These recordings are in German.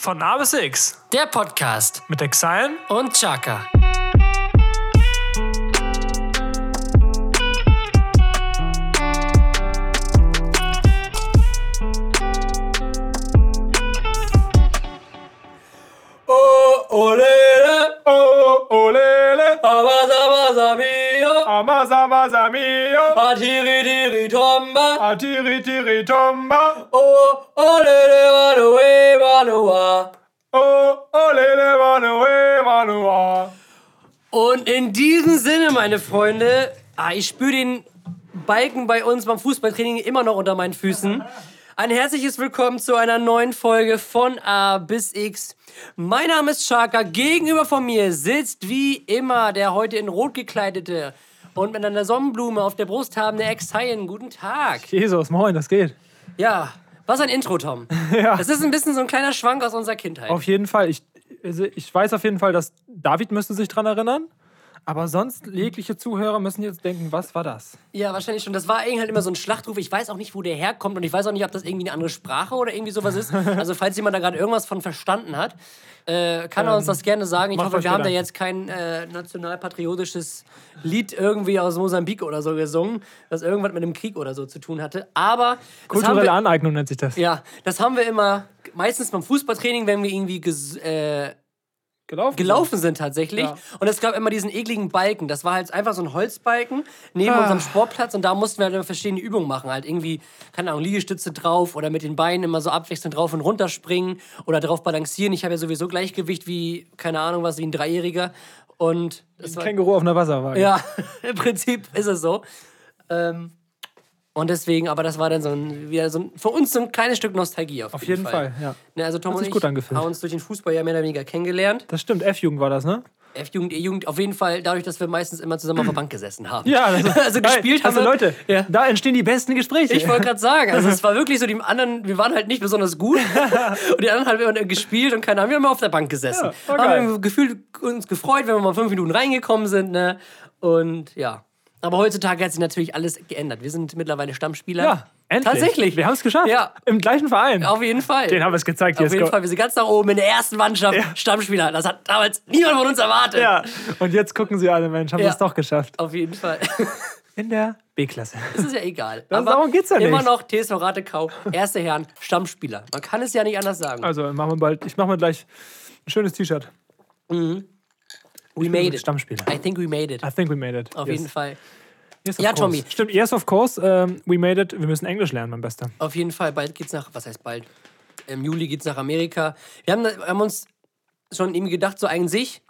Von A bis X Der Podcast mit Exile. und Chaka. Oh, olele, Oh, olele, amasa, masa, mio, amasa, masa, mio, atiri, diri, tomba, atiri, tiri, tomba. oh, olele, manuwe, manua. Oh, olele, manue, manua. Und in diesem Sinne, meine Freunde, ah, ich spüre den Balken bei uns beim Fußballtraining immer noch unter meinen Füßen. Ein herzliches Willkommen zu einer neuen Folge von A bis X. Mein Name ist Chaka. Gegenüber von mir sitzt wie immer der heute in Rot gekleidete und mit einer Sonnenblume auf der Brust habende Ex-Haien. Guten Tag. Jesus, moin, das geht. Ja, was ein Intro, Tom. Ja. Das ist ein bisschen so ein kleiner Schwank aus unserer Kindheit. Auf jeden Fall. Ich, also ich weiß auf jeden Fall, dass David müsste sich dran erinnern. Aber sonst, jegliche Zuhörer müssen jetzt denken, was war das? Ja, wahrscheinlich schon. Das war irgendwie halt immer so ein Schlachtruf. Ich weiß auch nicht, wo der herkommt und ich weiß auch nicht, ob das irgendwie eine andere Sprache oder irgendwie sowas ist. Also falls jemand da gerade irgendwas von verstanden hat, äh, kann er uns das gerne sagen. Ich hoffe, wir haben da jetzt kein äh, nationalpatriotisches Lied irgendwie aus Mosambik oder so gesungen, das irgendwas mit dem Krieg oder so zu tun hatte. Aber Kulturelle wir, Aneignung nennt sich das. ja, das haben wir immer meistens beim Fußballtraining, wenn wir irgendwie ges äh, Gelaufen? gelaufen sind tatsächlich. Ja. Und es gab immer diesen ekligen Balken. Das war halt einfach so ein Holzbalken neben Ah. unserem Sportplatz und da mussten wir halt immer verschiedene Übungen machen. Halt irgendwie, keine Ahnung, Liegestütze drauf oder mit den Beinen immer so abwechselnd drauf und runter springen oder drauf balancieren. Ich habe ja sowieso Gleichgewicht wie, keine Ahnung, was wie ein Dreijähriger. Und das war, Känguru auf einer Wasserwaage. ja, im Prinzip ist es so. Ähm, und deswegen, aber das war dann so ein, wieder so ein, für uns so ein kleines Stück Nostalgie auf, Auf jeden Fall, ja. Ne, also Tom Hat und ich gut angefühlt. haben uns durch den Fußball ja mehr oder weniger kennengelernt. Das stimmt, F-Jugend war das, ne? F-Jugend, E-Jugend, auf jeden Fall dadurch, dass wir meistens immer zusammen auf der Bank gesessen haben. Ja, also, also gespielt haben also. Leute, Ja. da entstehen die besten Gespräche. Ich wollte gerade sagen, also es war wirklich so, die anderen, wir waren halt nicht besonders gut und die anderen haben immer gespielt und keine Ahnung, wir haben immer auf der Bank gesessen. Ja, haben wir gefühlt uns gefreut, wenn wir mal fünf Minuten reingekommen sind, ne? Und ja. Aber heutzutage hat sich natürlich alles geändert. Wir sind mittlerweile Stammspieler. ja, endlich. Tatsächlich. Wir haben es geschafft. Ja. Im gleichen Verein. Auf jeden Fall. Den haben wir es gezeigt. Auf jetzt. jeden Fall, wir sind ganz nach oben in der ersten Mannschaft Ja. Stammspieler. Das hat damals niemand von uns erwartet. Ja, und jetzt gucken sie alle, Mensch, haben wir Ja. es doch geschafft. Auf jeden Fall. In der B-Klasse. Das ist ja egal. Das- Aber darum geht's ja Immer nicht. noch TSV Ratekau, erste Herren, Stammspieler. Man kann es ja nicht anders sagen. Also machen wir bald, ich mache mal gleich ein schönes T-Shirt. We made it. Stammspieler. I think we made it. I think we made it. Auf Yes. jeden Fall. Yes, Ja, course. Tommy. Stimmt, yes, of course. ähm, we made it. Wir müssen Englisch lernen, mein Bester. Auf jeden Fall. Bald geht's nach, was heißt bald? Im Juli geht's nach Amerika. Wir haben, haben uns schon irgendwie gedacht, so sich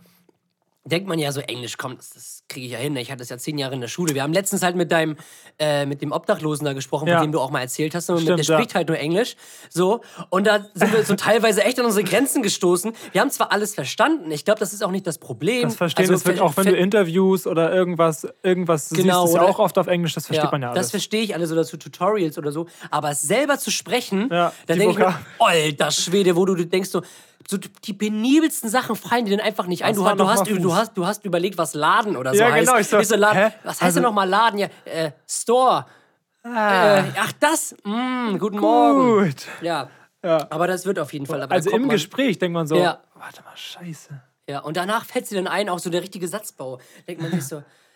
denkt man ja so, Englisch, komm, das, das kriege ich ja hin. Ich hatte das ja zehn Jahre in der Schule. Wir haben letztens halt mit deinem, äh, mit dem Obdachlosen da gesprochen, Ja. von dem du auch mal erzählt hast. Und mit, Stimmt, der ja. spricht halt nur Englisch. So. Und da sind wir so teilweise echt an unsere Grenzen gestoßen. Wir haben zwar alles verstanden. Ich glaube, das ist auch nicht das Problem. Das Verstehen Also, ver- auch, wenn du Interviews oder irgendwas, irgendwas Genau, siehst, ist ja auch oft auf Englisch, das versteht man ja Das alles. verstehe ich alles oder zu Tutorials oder so. Aber es selber zu sprechen, Ja, da die denke ich mir, alter Schwede, wo du denkst so, so die penibelsten Sachen fallen dir dann einfach nicht ein. Du, du, hast, du, hast, du hast überlegt, was Laden oder so Ja, heißt. genau, ich so, Laden, hä? Was heißt Also- denn nochmal Laden? Ja, äh, Store. Ah, Äh, ach, das? Mm, guten Morgen. gut. Ja. Ja. Aber das wird auf jeden Fall. Aber Also im man- Gespräch denkt man so, Ja. warte mal, scheiße. Ja, und danach fällt sie dann ein, auch so der richtige Satzbau. Denkt man sich so,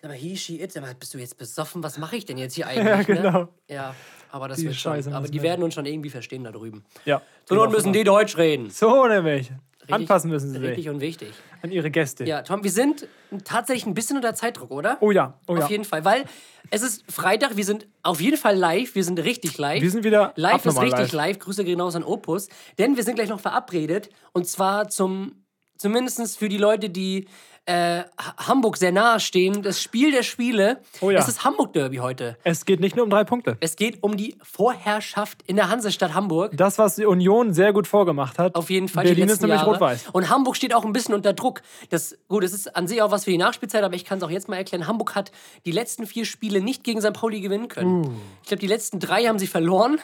sag mal, he, she, it, sag mal, bist du jetzt besoffen? Was mache ich denn jetzt hier eigentlich? Ja, genau. Ne? Ja, aber das Die wird Scheiße schon. Aber die werden uns schon irgendwie verstehen da drüben. Ja. So Not müssen die Deutsch reden. So nämlich. Anpassen müssen sie Richtig sich und wichtig. an ihre Gäste. Ja, Tom, wir sind tatsächlich ein bisschen unter Zeitdruck, oder? Oh ja, oh ja. Auf jeden Fall, weil es ist Freitag, wir sind auf jeden Fall live, wir sind richtig live. Wir sind wieder live ist richtig live. live. Grüße gehen raus an Opus, denn wir sind gleich noch verabredet und zwar zum zumindest für die Leute, die äh, Ha- Hamburg sehr nahe stehen, das Spiel der Spiele. Oh ja. Es ist Hamburg Derby heute. Es geht nicht nur um drei Punkte. Es geht um die Vorherrschaft in der Hansestadt Hamburg. Das, was die Union sehr gut vorgemacht hat. Auf jeden Fall. Berlin ist nämlich rot-weiß. Und Hamburg steht auch ein bisschen unter Druck. Das, gut, das ist an sich auch was für die Nachspielzeit, aber ich kann es auch jetzt mal erklären. Hamburg hat die letzten vier Spiele nicht gegen St. Pauli gewinnen können. Uh. Ich glaube, die letzten drei haben sie verloren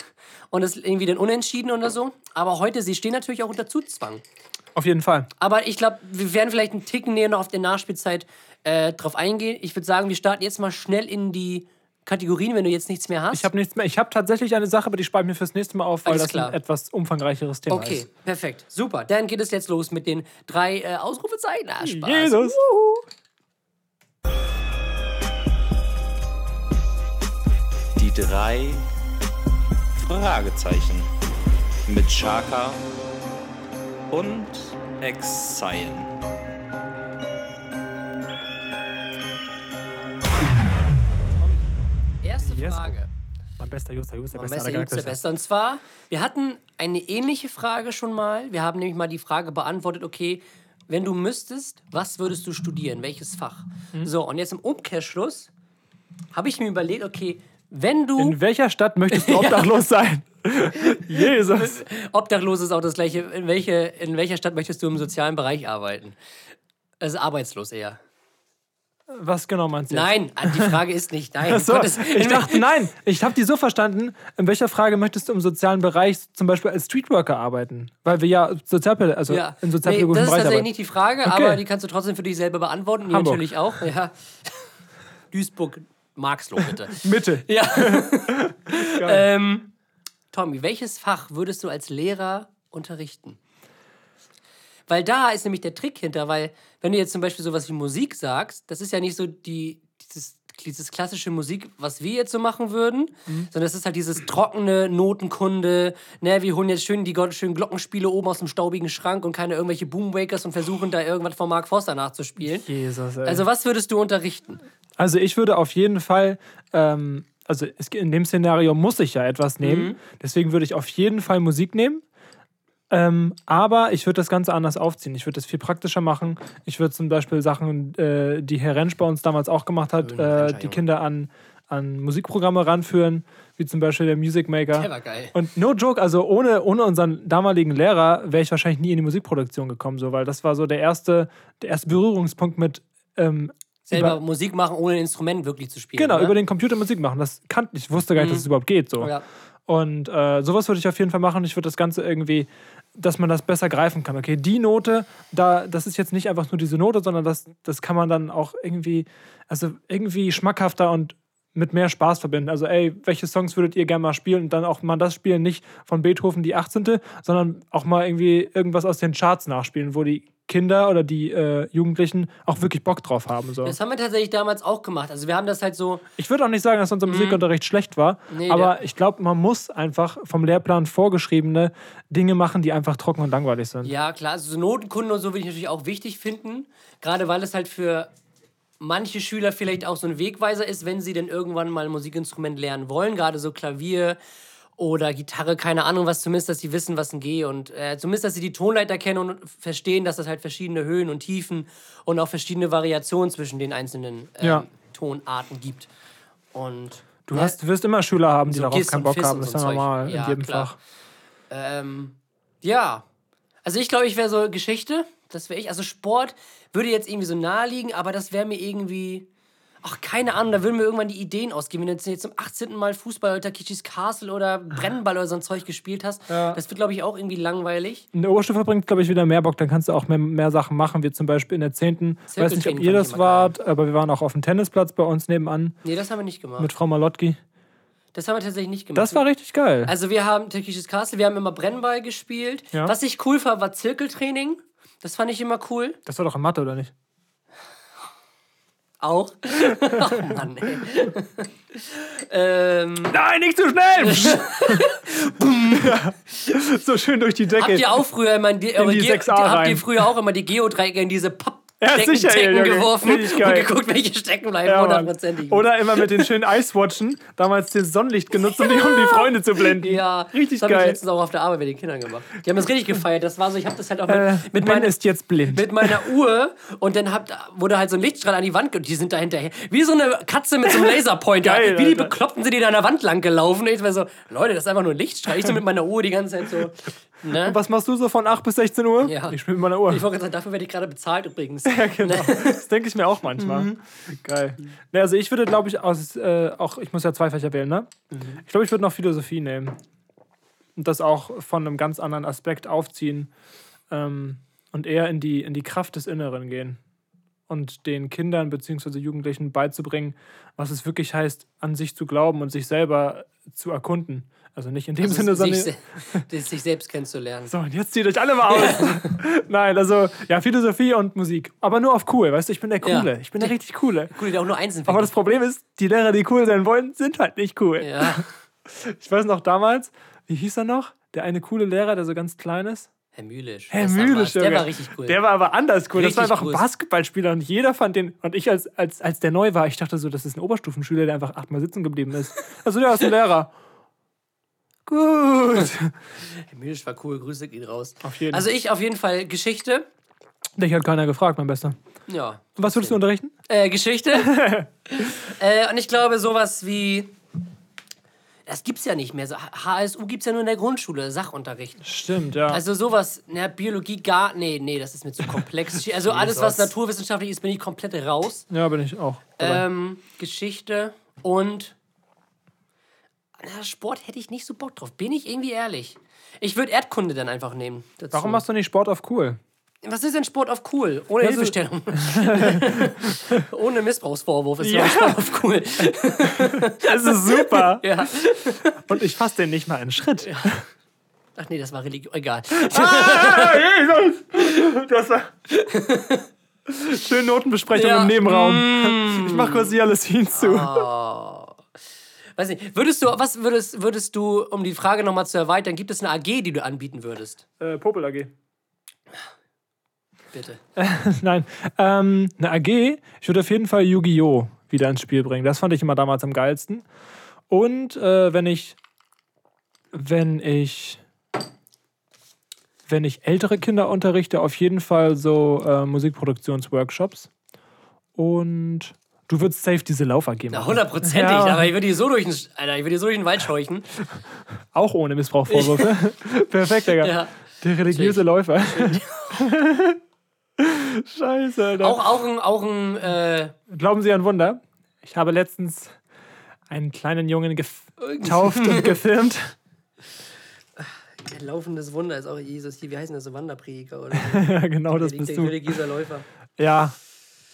und das ist irgendwie dann unentschieden oder so. Aber heute, sie stehen natürlich auch unter Zugzwang. Auf jeden Fall. Aber ich glaube, wir werden vielleicht einen Ticken näher noch auf der Nachspielzeit äh, drauf eingehen. Ich würde sagen, wir starten jetzt mal schnell in die Kategorien, wenn du jetzt nichts mehr hast? Ich habe nichts mehr. Ich habe tatsächlich eine Sache, aber die spare ich mir fürs nächste Mal auf, weil Alles das klar. ein etwas umfangreicheres Thema Okay, ist. perfekt. Super. Dann geht es jetzt los mit den drei äh, Ausrufezeichen. Ah, Spaß. Jesus. Die drei Fragezeichen mit Chaka und Exile. Erste Yes. Frage. Mein bester Just, der Just, der Am beste besten aller Jungs der Galaxis. Beste. Und zwar, wir hatten eine ähnliche Frage schon mal. Wir haben nämlich mal die Frage beantwortet, okay, wenn du müsstest, was würdest du studieren? Welches Fach? Mhm. So, und jetzt im Umkehrschluss habe ich mir überlegt, okay, wenn du. In welcher Stadt möchtest du obdachlos sein? Jesus. Obdachlos ist auch das gleiche. In, welche, in welcher Stadt möchtest du im sozialen Bereich arbeiten? Also arbeitslos eher. Was genau meinst du? jetzt? Nein, die Frage ist nicht nein. So, ich dachte, nein, ich habe die so verstanden. In welcher Frage möchtest du im sozialen Bereich zum Beispiel als Streetworker arbeiten? Weil wir ja Sozialpäd also Ja. im Nee, sozialpädagogischen das ist tatsächlich arbeiten. nicht die Frage, Okay. aber die kannst du trotzdem für dich selber beantworten. Hamburg. natürlich auch. Ja. Duisburg, Marxloh, bitte. Mitte. ja. ähm, Tommy, welches Fach würdest du als Lehrer unterrichten? Weil da ist nämlich der Trick hinter, weil wenn du jetzt zum Beispiel sowas wie Musik sagst, das ist ja nicht so die, dieses, dieses klassische Musik, was wir jetzt so machen würden, sondern es ist halt dieses trockene Notenkunde, ne, wir holen jetzt schön die schönen Glockenspiele oben aus dem staubigen Schrank und keine irgendwelche Boomwakers und versuchen da irgendwas von Mark Forster nachzuspielen. Jesus, ey. Also was würdest du unterrichten? Also ich würde auf jeden Fall, ähm, also es, in dem Szenario muss ich ja etwas nehmen. Mhm. Deswegen würde ich auf jeden Fall Musik nehmen. Ähm, aber ich würde das Ganze anders aufziehen. Ich würde das viel praktischer machen. Ich würde zum Beispiel Sachen, äh, die Herr Rentsch bei uns damals auch gemacht hat, Schön, äh, die. Kinder an, an Musikprogramme ranführen, wie zum Beispiel der Music Maker. Der war geil. Und no joke, also ohne, ohne unseren damaligen Lehrer wäre ich wahrscheinlich nie in die Musikproduktion gekommen, so, weil das war so der erste, der erste Berührungspunkt mit ähm, Selber über- Musik machen, ohne ein Instrument wirklich zu spielen. Genau, oder? über den Computer Musik machen. Das kannte ich, wusste gar nicht, dass es überhaupt geht. So. Mhm. Ja. Und äh, sowas würde ich auf jeden Fall machen. Ich würde das Ganze irgendwie, dass man das besser greifen kann. Okay, die Note, da, das ist jetzt nicht einfach nur diese Note, sondern das, das kann man dann auch irgendwie, also irgendwie schmackhafter und mit mehr Spaß verbinden. Also, ey, welche Songs würdet ihr gerne mal spielen? Und dann auch mal das spielen, nicht von Beethoven die 18., sondern auch mal irgendwie irgendwas aus den Charts nachspielen, wo die Kinder oder die äh, Jugendlichen auch wirklich Bock drauf haben. So. Das haben wir tatsächlich damals auch gemacht. Also wir haben das halt so, Ich würde auch nicht sagen, dass unser Musikunterricht schlecht war, Mhm. Nee, aber ich glaube, man muss einfach vom Lehrplan vorgeschriebene Dinge machen, die einfach trocken und langweilig sind. ja klar, also so Notenkunde und so würde ich natürlich auch wichtig finden. Gerade weil es halt für manche Schüler vielleicht auch so ein Wegweiser ist, wenn sie denn irgendwann mal ein Musikinstrument lernen wollen. Gerade so Klavier oder Gitarre, keine Ahnung was, zumindest, dass sie wissen, was ein G und äh, zumindest, dass sie die Tonleiter kennen und verstehen, dass es halt verschiedene Höhen und Tiefen und auch verschiedene Variationen zwischen den einzelnen ähm, Ja. Tonarten gibt. Und Du, hast, du wirst immer Schüler haben, die So darauf Gis keinen Bock Fis haben. Das ist ja normal Ja, in jedem klar. Fach. Ähm, ja. Also ich glaube, ich wäre so Geschichte. Das wäre ich. Also Sport würde jetzt irgendwie so nahe liegen, aber das wäre mir irgendwie. Ach, keine Ahnung, da würden mir irgendwann die Ideen ausgehen. Wenn du jetzt, zum 18. Mal Fußball oder Takeshis Castle oder Brennball oder so ein Zeug gespielt hast, Ja. das wird, glaube ich, auch irgendwie langweilig. In der Oberstufe bringt, glaube ich, wieder mehr Bock. Dann kannst du auch mehr, mehr Sachen machen, wie zum Beispiel in der 10. Ich weiß nicht, ob ihr das wart, aber wir waren auch auf dem Tennisplatz bei uns nebenan Nee, das haben wir nicht gemacht. mit Frau Malotki. Das haben wir tatsächlich nicht gemacht. Das war richtig geil. Also wir haben Takeshis Castle, wir haben immer Brennball gespielt. Ja. Was ich cool fand, war Zirkeltraining. Das fand ich immer cool. Das war doch in Mathe, oder nicht? Auch. oh Mann, ey. ähm, Nein, nicht zu schnell! So schön durch die Decke. Habt ihr auch früher immer die, eure die Ge- 6a habt ihr rein. früher auch immer die Geodreiecke in diese Ja, Pappdecken sicher, ey, Junge. geworfen und geil. geguckt, welche stecken bleiben, Ja, hundertprozentig. Oder immer mit den schönen Eiswatchen, damals das Sonnenlicht genutzt, um die, um die Freunde zu blenden. ja, Richtig das habe ich geil. letztens auch auf der Arbeit mit den Kindern gemacht. Die haben das richtig gefeiert. Das war so, ich habe das halt auch mit, Äh, mit, meiner, ist jetzt blind. mit meiner Uhr und dann habt, wurde halt so ein Lichtstrahl an die Wand und die sind da hinterher. Wie so eine Katze mit so einem Laserpointer. Geil, Wie die. Bekloppten sind die da an der Wand lang gelaufen. Ich war so, Leute, das ist einfach nur ein Lichtstrahl. Ich so mit meiner Uhr die ganze Zeit so. Ne? Was machst du so von 8 bis 16 Uhr? Ja. Ich spiele mit meiner Uhr. Ich wollte gerade sagen, dafür werde ich gerade bezahlt übrigens. Ja, genau. Das denke ich mir auch manchmal. Mhm. Geil. Ne, also ich würde, glaube ich, aus, äh, auch, ich muss ja zwei Fächer wählen, ne? Mhm. Ich glaube, ich würde noch Philosophie nehmen. Und das auch von einem ganz anderen Aspekt aufziehen ähm, und eher in die, in die Kraft des Inneren gehen. und den Kindern bzw. Jugendlichen beizubringen, was es wirklich heißt, an sich zu glauben und sich selber zu erkunden. Also nicht in dem Also Sinne, sich, sondern. se- sich selbst kennenzulernen. So, und jetzt zieht euch alle mal aus. Nein, also ja, Philosophie und Musik. Aber nur auf cool, weißt du, ich bin der Coole. Ja. Ich bin der richtig Coole. Cool, die auch nur einzeln Aber das Problem ist, die Lehrer, die cool sein wollen, sind halt nicht cool. Ja. Ich weiß noch damals, wie hieß er noch? Der eine coole Lehrer, der so ganz klein ist. Herr Mühlisch. Herr Mühlisch, Der war richtig cool. Der war aber anders cool. das war Richtig einfach ein. Basketballspieler und jeder fand den. Und ich, als, als, als der neu war, ich dachte so, das ist ein Oberstufenschüler, der einfach achtmal sitzen geblieben ist. Also, der ist ein Lehrer. Gut. Herr Mühlisch war cool, Grüße gehen raus. Auf jeden Also ich auf jeden Fall Geschichte. Dich hat keiner gefragt, mein Bester. Ja. Und was würdest du unterrichten? Äh, Geschichte. äh, und ich glaube, sowas wie. Das gibt's ja nicht mehr. So, HSU gibt's ja nur in der Grundschule, Sachunterricht. Stimmt, ja. Also sowas, na, Biologie gar. Nee, nee, das ist mir zu komplex. Also alles, was naturwissenschaftlich ist, bin ich komplett raus. ja, bin ich auch. Ähm, Geschichte und. Na, Sport hätte ich nicht so Bock drauf, bin ich irgendwie ehrlich. Ich würde Erdkunde dann einfach nehmen. Dazu. Warum machst du nicht Sport auf cool? Was ist denn Sport auf cool? Ohne Ja, so- Hilfestellung. Ohne Missbrauchsvorwurf ist Ja. ja. Sport auf cool. Das ist super. Ja. Und ich fasse den nicht mal einen Schritt. Ach nee, das war Religion. Egal. Ah, Jesus! Das war. Schöne Notenbesprechung Ja. im Nebenraum. Ich mach kurz die Jalousien zu. Weiß nicht. Würdest du, was würdest, würdest du, um die Frage nochmal zu erweitern, gibt es eine AG, die du anbieten würdest? Äh, Popel AG. Bitte. Nein, ähm, eine AG. Ich würde auf jeden Fall Yu-Gi-Oh! wieder ins Spiel bringen. Das fand ich immer damals am geilsten. Und äh, wenn ich, wenn ich, wenn ich ältere Kinder unterrichte, auf jeden Fall so äh, Musikproduktionsworkshops. Und du würdest safe diese Lauf-AG Na, machen. hundertprozentig. Ja. Aber ich würde die so durch den, Alter, ich würde die so durch den Wald scheuchen. Auch ohne Missbrauchvorwürfe. Perfekt, Digga. Ja. Der religiöse Läufer. Scheiße, Alter. Auch, auch ein, auch ein äh, Glauben Sie an Wunder? Ich habe letztens einen kleinen Jungen getauft und gefilmt. ein laufendes Wunder ist auch Jesus. Wie heißen das so Wanderprediger oder Ja, genau das der bist der du. religiöser Läufer. Ja.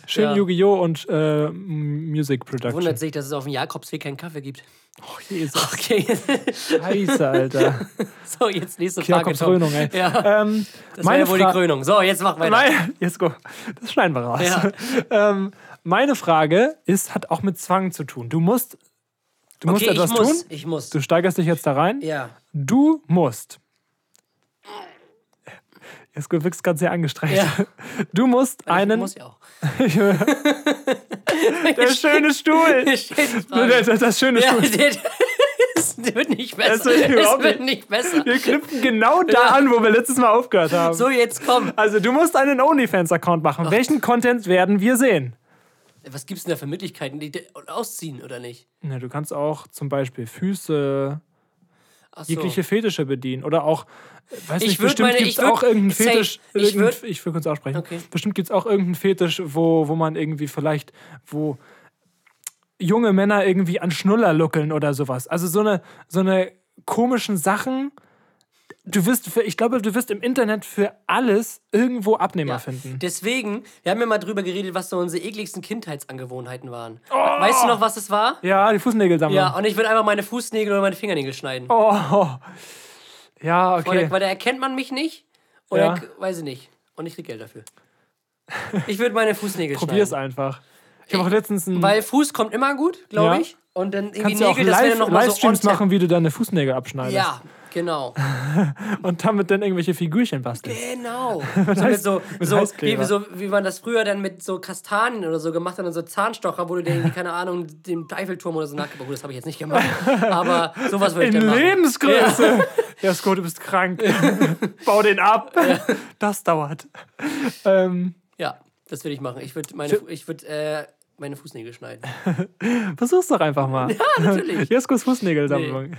Schön Ja. Yu-Gi-Oh! und äh, Music Production. Wundert sich, dass es auf dem Jakobsweg keinen Kaffee gibt. Oh, Jesus. Okay, Scheiße, Alter. so, jetzt nächste Frage. Krönung, ey. Ja, Ähm, das meine ja wohl die Fra- Krönung. So, jetzt mach weiter. Nein, jetzt go. Das schneiden wir raus. Ja. ähm, meine Frage ist, hat auch mit Zwang zu tun. Du musst, du musst Okay, ich etwas muss. tun. Ich muss. Du steigerst dich jetzt da rein. Ja. Du musst. Jetzt du wirkst ganz sehr angestrengt. Ja. Du musst Ich einen. muss ja auch. der schöne Stuhl. Das, das schöne Ja, Stuhl. das wird nicht besser. Das wird Es überhaupt wird nicht besser. Wir knüpfen genau da Ja. an, wo wir letztes Mal aufgehört haben. So, jetzt komm. Also, du musst einen OnlyFans-Account machen. Welchen Content werden wir sehen? Was gibt's denn da für Möglichkeiten? Die, ausziehen oder nicht? Na, du kannst auch zum Beispiel Füße, so. jegliche Fetische bedienen. Oder auch, weiß Ich nicht, bestimmt gibt es auch irgendeinen Fetisch. ich würd- ich will kurz aussprechen. Okay. Bestimmt gibt es auch irgendeinen Fetisch, wo, wo man irgendwie vielleicht, wo junge Männer irgendwie an Schnuller luckeln oder sowas. Also so eine, so eine komischen Sachen. Du wirst, für, ich glaube, du wirst im Internet für alles irgendwo Abnehmer Ja. finden. Deswegen, wir haben ja mal drüber geredet, was so unsere ekligsten Kindheitsangewohnheiten waren. Oh. Weißt du noch, was es war? Ja, die Fußnägelsammlung. Ja, und ich würde einfach meine Fußnägel oder meine Fingernägel schneiden. Oh. Ja, Weil, okay. da, weil da erkennt man mich nicht. Oder, Ja. weiß ich nicht. Und ich krieg Geld dafür. Ich würde meine Fußnägel Probier's schneiden. einfach. Ich habe auch letztens einen. Weil Fuß kommt immer gut, glaube Ja. ich. Und dann irgendwie kannst du auch Nägel, das wäre live, noch mal so Livestreams machen, wie du deine Fußnägel abschneidest. Ja, genau. Und damit dann irgendwelche Figürchen bastelst. Genau. so mit Heiß- so, so, wie, so, wie man das früher dann mit so Kastanien oder so gemacht hat und so Zahnstocher, wo du dir keine Ahnung, den Eiffelturm oder so nachgebaut Gut, das habe ich jetzt nicht gemacht. Aber sowas würde ich In dann machen. Lebensgröße. Ja, Sko, du bist krank. Bau den ab. Das dauert. Ähm, Ja, das würde ich machen. Ich würde meine, ich würd, äh, meine Fußnägel schneiden. versuch's doch einfach mal. Ja, natürlich. Jeskos Fußnägelsammlung.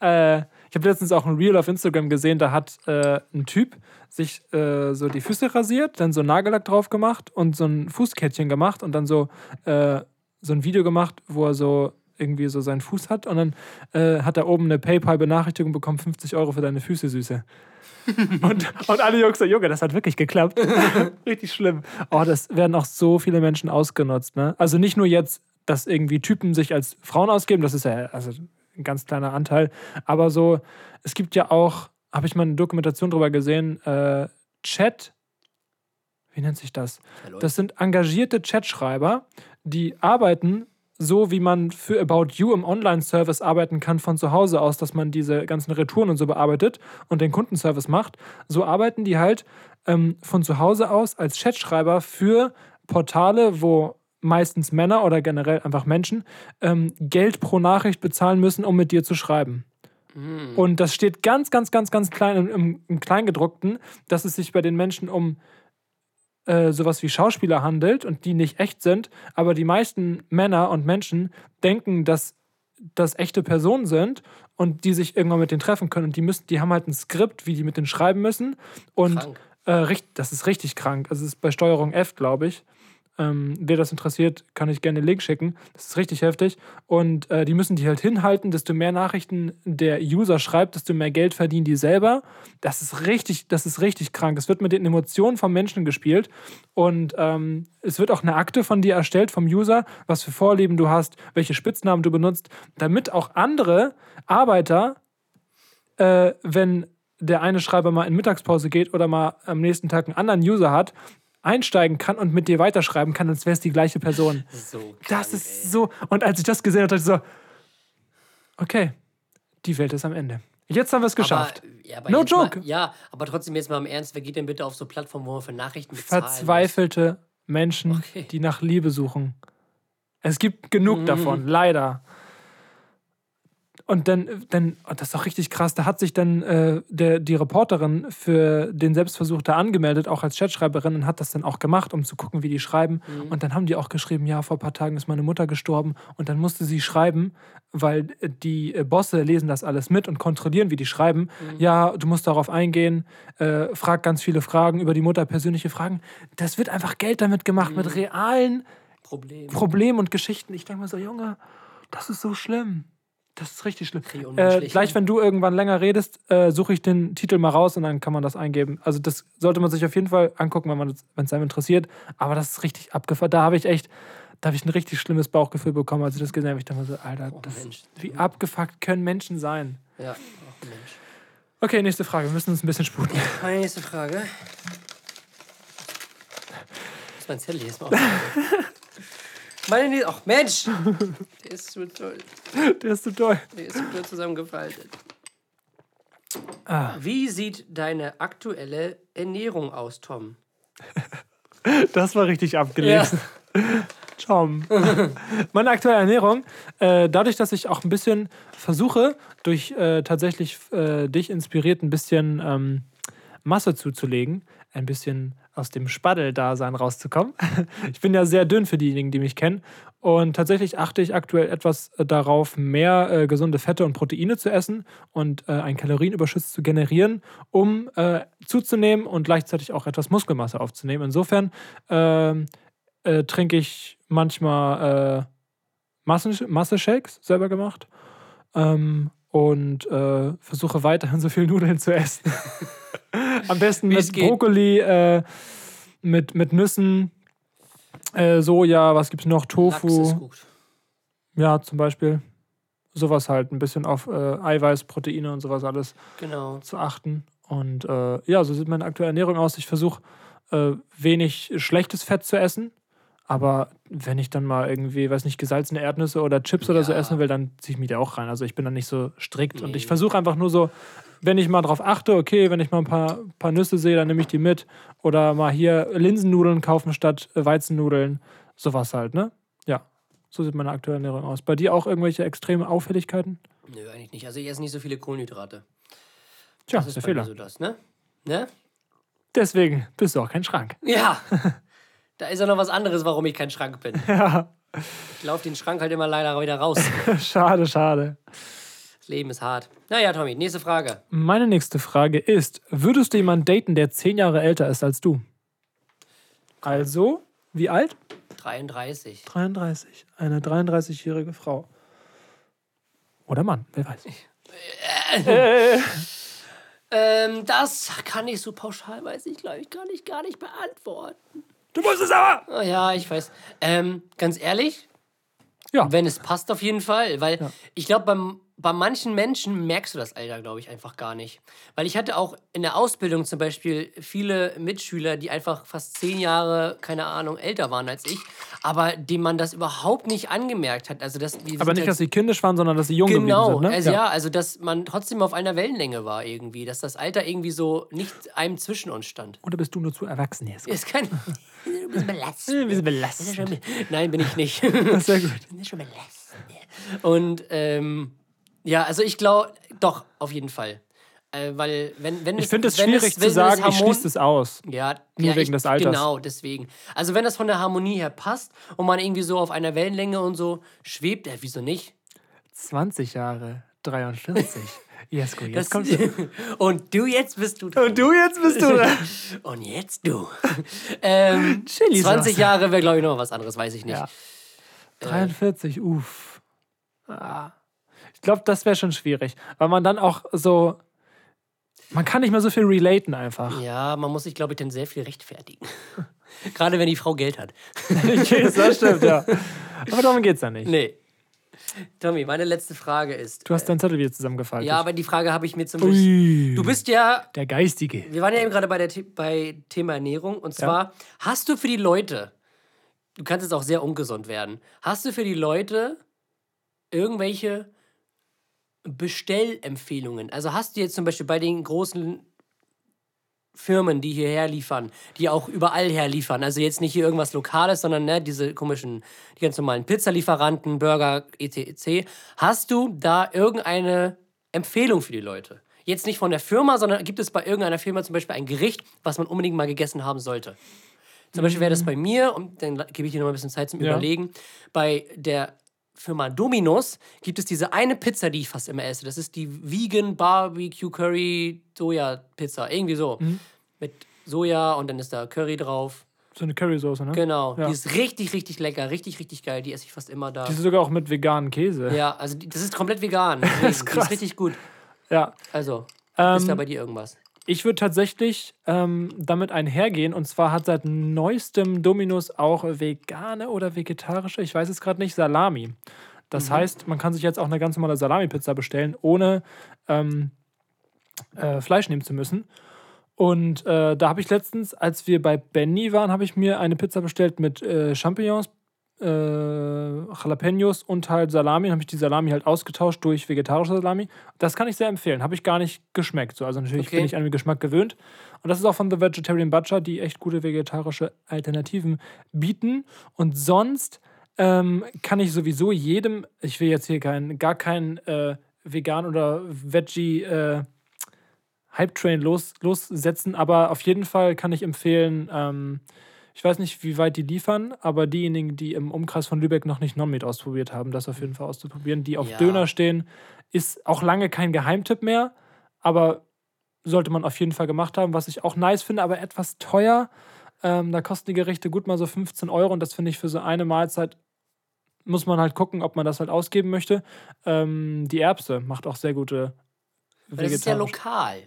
Äh, ich habe letztens auch ein Reel auf Instagram gesehen, da hat äh, ein Typ sich äh, so die Füße rasiert, dann so Nagellack drauf gemacht und so ein Fußkettchen gemacht und dann so, äh, so ein Video gemacht, wo er so irgendwie so seinen Fuß hat und dann äh, hat er oben eine PayPal-Benachrichtigung bekommen, 50 Euro für deine Füße, Süße. und, und alle Jungs so, Junge, das hat wirklich geklappt. Richtig schlimm. Oh, das werden auch so viele Menschen ausgenutzt. Ne? Also nicht nur jetzt, dass irgendwie Typen sich als Frauen ausgeben, das ist ja also ein ganz kleiner Anteil, aber so, es gibt ja auch, habe ich mal eine Dokumentation drüber gesehen, äh, Chat, wie nennt sich das? Hallo? Das sind engagierte Chatschreiber, die arbeiten so, wie man für About You im Online-Service arbeiten kann von zu Hause aus, dass man diese ganzen Retouren und so bearbeitet und den Kundenservice macht. So arbeiten die halt ähm, von zu Hause aus als Chatschreiber für Portale, wo meistens Männer oder generell einfach Menschen ähm, Geld pro Nachricht bezahlen müssen, um mit dir zu schreiben. Und das steht ganz, ganz, ganz, ganz klein im, im, im Kleingedruckten, dass es sich bei den Menschen um äh, sowas wie Schauspieler handelt und die nicht echt sind, aber die meisten Männer und Menschen denken, dass das echte Personen sind und die sich irgendwann mit denen treffen können und die müssen, die haben halt ein Skript, wie die mit denen schreiben müssen und äh, das ist richtig krank. Also es ist bei Steuerung F, glaube ich. Ähm, wer das interessiert, kann ich gerne den Link schicken. Das ist richtig heftig. Und äh, die müssen die halt hinhalten. Desto mehr Nachrichten der User schreibt, desto mehr Geld verdienen die selber. Das ist richtig, das ist richtig krank. Es wird mit den Emotionen vom Menschen gespielt. Und ähm, es wird auch eine Akte von dir erstellt, vom User, was für Vorlieben du hast, welche Spitznamen du benutzt, damit auch andere Arbeiter äh, wenn der eine Schreiber mal in Mittagspause geht oder mal am nächsten Tag einen anderen User hat, einsteigen kann und mit dir weiterschreiben kann, als wäre es die gleiche Person. So Das ist ey. so. Und als ich das gesehen habe, dachte ich so, okay, die Welt ist am Ende. Jetzt haben wir es geschafft. Aber, ja, aber No jetzt mal- joke. ja, aber trotzdem jetzt mal im Ernst, wer geht denn bitte auf so Plattformen, wo man für Nachrichten bezahlen muss? Verzweifelte Menschen, Okay. die nach Liebe suchen. Es gibt genug Mhm. davon, leider. Und dann, dann oh, das ist auch richtig krass, da hat sich dann äh, der, die Reporterin für den Selbstversuch da angemeldet, auch als Chatschreiberin, und hat das dann auch gemacht, um zu gucken, wie die schreiben. Mhm. Und dann haben die auch geschrieben, ja, vor ein paar Tagen ist meine Mutter gestorben. Und dann musste sie schreiben, weil die äh, Bosse lesen das alles mit und kontrollieren, wie die schreiben. Mhm. Ja, du musst darauf eingehen, äh, frag ganz viele Fragen über die Mutter, persönliche Fragen. Das wird einfach Geld damit gemacht, Mhm. mit realen Problem. Problemen und Geschichten. Ich denke mir so, Junge, das ist so schlimm. Das ist richtig schlimm. Äh, gleich, ne? wenn du irgendwann länger redest, äh, suche ich den Titel mal raus und dann kann man das eingeben. Also das sollte man sich auf jeden Fall angucken, wenn es einem interessiert. Aber das ist richtig abgefahren. Da habe ich echt, da habe ich ein richtig schlimmes Bauchgefühl bekommen, als ich das gesehen habe. Ich dachte mir so, Alter, Oh, das, wie abgefuckt können Menschen sein? Ja, ach Mensch. Okay, nächste Frage. Wir müssen uns ein bisschen sputen. Meine nächste Frage. Das ist mein Zettel hier. Ist mal Meine nächste. Ach Mensch! Der ist zu toll. Der ist so toll. Der ist zu toll zusammengefaltet. Ah. Wie sieht deine aktuelle Ernährung aus, Tom? Das war richtig abgelesen. Tom. Meine aktuelle Ernährung, äh, dadurch, dass ich auch ein bisschen versuche, durch äh, tatsächlich äh, dich inspiriert, ein bisschen ähm, Masse zuzulegen, ein bisschen aus dem Spaddel-Dasein rauszukommen. Ich bin ja sehr dünn für diejenigen, die mich kennen. Und tatsächlich achte ich aktuell etwas äh, darauf, mehr äh, gesunde Fette und Proteine zu essen und äh, einen Kalorienüberschuss zu generieren, um äh, zuzunehmen und gleichzeitig auch etwas Muskelmasse aufzunehmen. Insofern ähm, äh, trinke ich manchmal äh, Masse-Shakes selber gemacht ähm, und versuche weiterhin so viel Nudeln zu essen. Am besten es mit. Brokkoli, äh, mit, mit Nüssen, äh, Soja, was gibt's noch? Lachs Tofu. ist gut. Ja, zum Beispiel. Sowas halt, ein bisschen auf äh, Eiweiß, Proteine und sowas alles Genau. zu achten. Und äh, ja, so sieht meine aktuelle Ernährung aus. Ich versuche äh, wenig schlechtes Fett zu essen. Aber wenn ich dann mal irgendwie, weiß nicht, gesalzene Erdnüsse oder Chips oder so Ja. essen will, dann ziehe ich mich da auch rein. Also ich bin da nicht so strikt. Und Nee. ich versuche einfach nur so, wenn ich mal drauf achte, okay, wenn ich mal ein paar, paar Nüsse sehe, dann nehme ich die mit. Oder mal hier Linsennudeln kaufen statt Weizennudeln. Sowas halt, ne? Ja. So sieht meine aktuelle Ernährung aus. Bei dir auch irgendwelche extreme Auffälligkeiten? Nö, eigentlich nicht. Also ich esse nicht so viele Kohlenhydrate. Tja, Das ist der Fehler. so das, ne? Ne? Deswegen bist du auch kein Schrank. Ja. da ist ja noch was anderes, warum ich kein Schrank bin. Ja, Ich laufe den Schrank halt immer leider wieder raus. schade, schade. Das Leben ist hart. Naja, Tommy, nächste Frage. Meine nächste Frage ist: Würdest du jemanden daten, der zehn Jahre älter ist als du? Also, wie alt? 33. 33. Eine 33-jährige Frau. Oder Mann, wer weiß. Ähm, das kann ich so pauschal, weiß ich, glaube ich, kann ich gar nicht beantworten. Du musst es aber! Oh, ja, ich weiß. Ähm, ganz ehrlich, Ja. wenn es passt, auf jeden Fall. Weil ich glaube, beim bei manchen Menschen merkst du das Alter, glaube ich, einfach gar nicht. Weil ich hatte auch in der Ausbildung zum Beispiel viele Mitschüler, die einfach fast zehn Jahre, keine Ahnung, älter waren als ich, aber dem man das überhaupt nicht angemerkt hat. Also das, wir Aber nicht, halt- dass sie kindisch waren, sondern dass sie jung Genau, sind. Ne? also ja. also dass man trotzdem auf einer Wellenlänge war irgendwie, dass das Alter irgendwie so nicht einem zwischen uns stand. Oder bist du nur zu erwachsen jetzt? Ist kein. Du bist belastet. Sind Das belastet. Nein, bin ich nicht. Sehr gut. Das ist schon belastet. Und ähm, ja, also ich glaube, doch, auf jeden Fall. Äh, weil, wenn, wenn Ich finde es wenn schwierig es- zu wenn es sagen, ich schließe es aus. Ja, Nur ja, wegen ich, des Alters. Genau, deswegen. Also, wenn das von der Harmonie her passt und man irgendwie so auf einer Wellenlänge und so schwebt, äh, wieso nicht? 20 Jahre, 43. Jesko, jetzt Das, kommst du. und du jetzt bist du dran. Und du jetzt bist du dran. Und jetzt du. ähm, Chili 20 Sauce. Jahre wäre, glaube ich, noch was anderes, weiß ich nicht. Ja. 43, uff. Ah. Ich glaube, das wäre schon schwierig, weil man dann auch so. Man kann nicht mehr so viel relaten einfach. Ja, man muss sich, glaube ich, dann sehr viel rechtfertigen. Gerade wenn die Frau Geld hat. das stimmt, ja. Aber darum geht's ja nicht. Nee. Tommy, meine letzte Frage ist. Du hast deinen Zettel wieder zusammengefaltet. Ja, aber die Frage habe ich mir zum. Ui, Du bist ja. der Geistige. Wir waren ja eben gerade bei, der, bei Thema Ernährung. Und zwar, hast du für die Leute, du kannst jetzt auch sehr ungesund werden, hast du für die Leute irgendwelche Bestellempfehlungen? Also hast du jetzt zum Beispiel bei den großen Firmen, die hierher liefern, die auch überall herliefern, also jetzt nicht hier irgendwas Lokales, sondern ne, diese komischen, die ganz normalen Pizzalieferanten, Burger, etc. Hast du da irgendeine Empfehlung für die Leute? Jetzt nicht von der Firma, sondern gibt es bei irgendeiner Firma zum Beispiel ein Gericht, was man unbedingt mal gegessen haben sollte? Zum Beispiel wäre das bei mir, und dann gebe ich dir noch ein bisschen Zeit zum Ja. Überlegen, bei der Firma Domino's gibt es diese eine Pizza, die ich fast immer esse. Das ist die Vegan Barbecue Curry Soja Pizza. Irgendwie so. Mhm. Mit Soja und dann ist da Curry drauf. So eine Currysoße, ne? Genau. Ja. Die ist richtig, richtig lecker. Richtig, richtig geil. Die esse ich fast immer da. Die ist sogar auch mit veganen Käse. Ja, also die, das ist komplett vegan. Die ist krass. richtig gut. Ja. Also, Ähm, ist da bei dir irgendwas? Ich würde tatsächlich ähm, damit einhergehen. Und zwar hat seit neuestem Dominus auch vegane oder vegetarische, ich weiß es gerade nicht, Salami. Das heißt, man kann sich jetzt auch eine ganz normale Salami-Pizza bestellen, ohne ähm, äh, Fleisch nehmen zu müssen. Und äh, da habe ich letztens, als wir bei Benny waren, habe ich mir eine Pizza bestellt mit äh, Champignons, äh, Jalapenos und halt Salami. Dann habe ich die Salami halt ausgetauscht durch vegetarische Salami. Das kann ich sehr empfehlen. Habe ich gar nicht geschmeckt. So, also natürlich Okay. bin ich an den Geschmack gewöhnt. Und das ist auch von The Vegetarian Butcher, die echt gute vegetarische Alternativen bieten. Und sonst ähm, kann ich sowieso jedem, ich will jetzt hier kein, gar keinen äh, vegan oder Veggie äh, Hype-Train los, lossetzen, aber auf jeden Fall kann ich empfehlen, ähm, ich weiß nicht, wie weit die liefern, aber diejenigen, die im Umkreis von Lübeck noch nicht Non-Meat ausprobiert haben, das auf jeden Fall auszuprobieren, die auf Ja. Döner stehen, ist auch lange kein Geheimtipp mehr, aber sollte man auf jeden Fall gemacht haben, was ich auch nice finde, aber etwas teuer. Ähm, da kosten die Gerichte gut mal so 15 Euro und das finde ich für so eine Mahlzeit muss man halt gucken, ob man das halt ausgeben möchte. Ähm, die Erbse macht auch sehr gute Das ist ja lokal.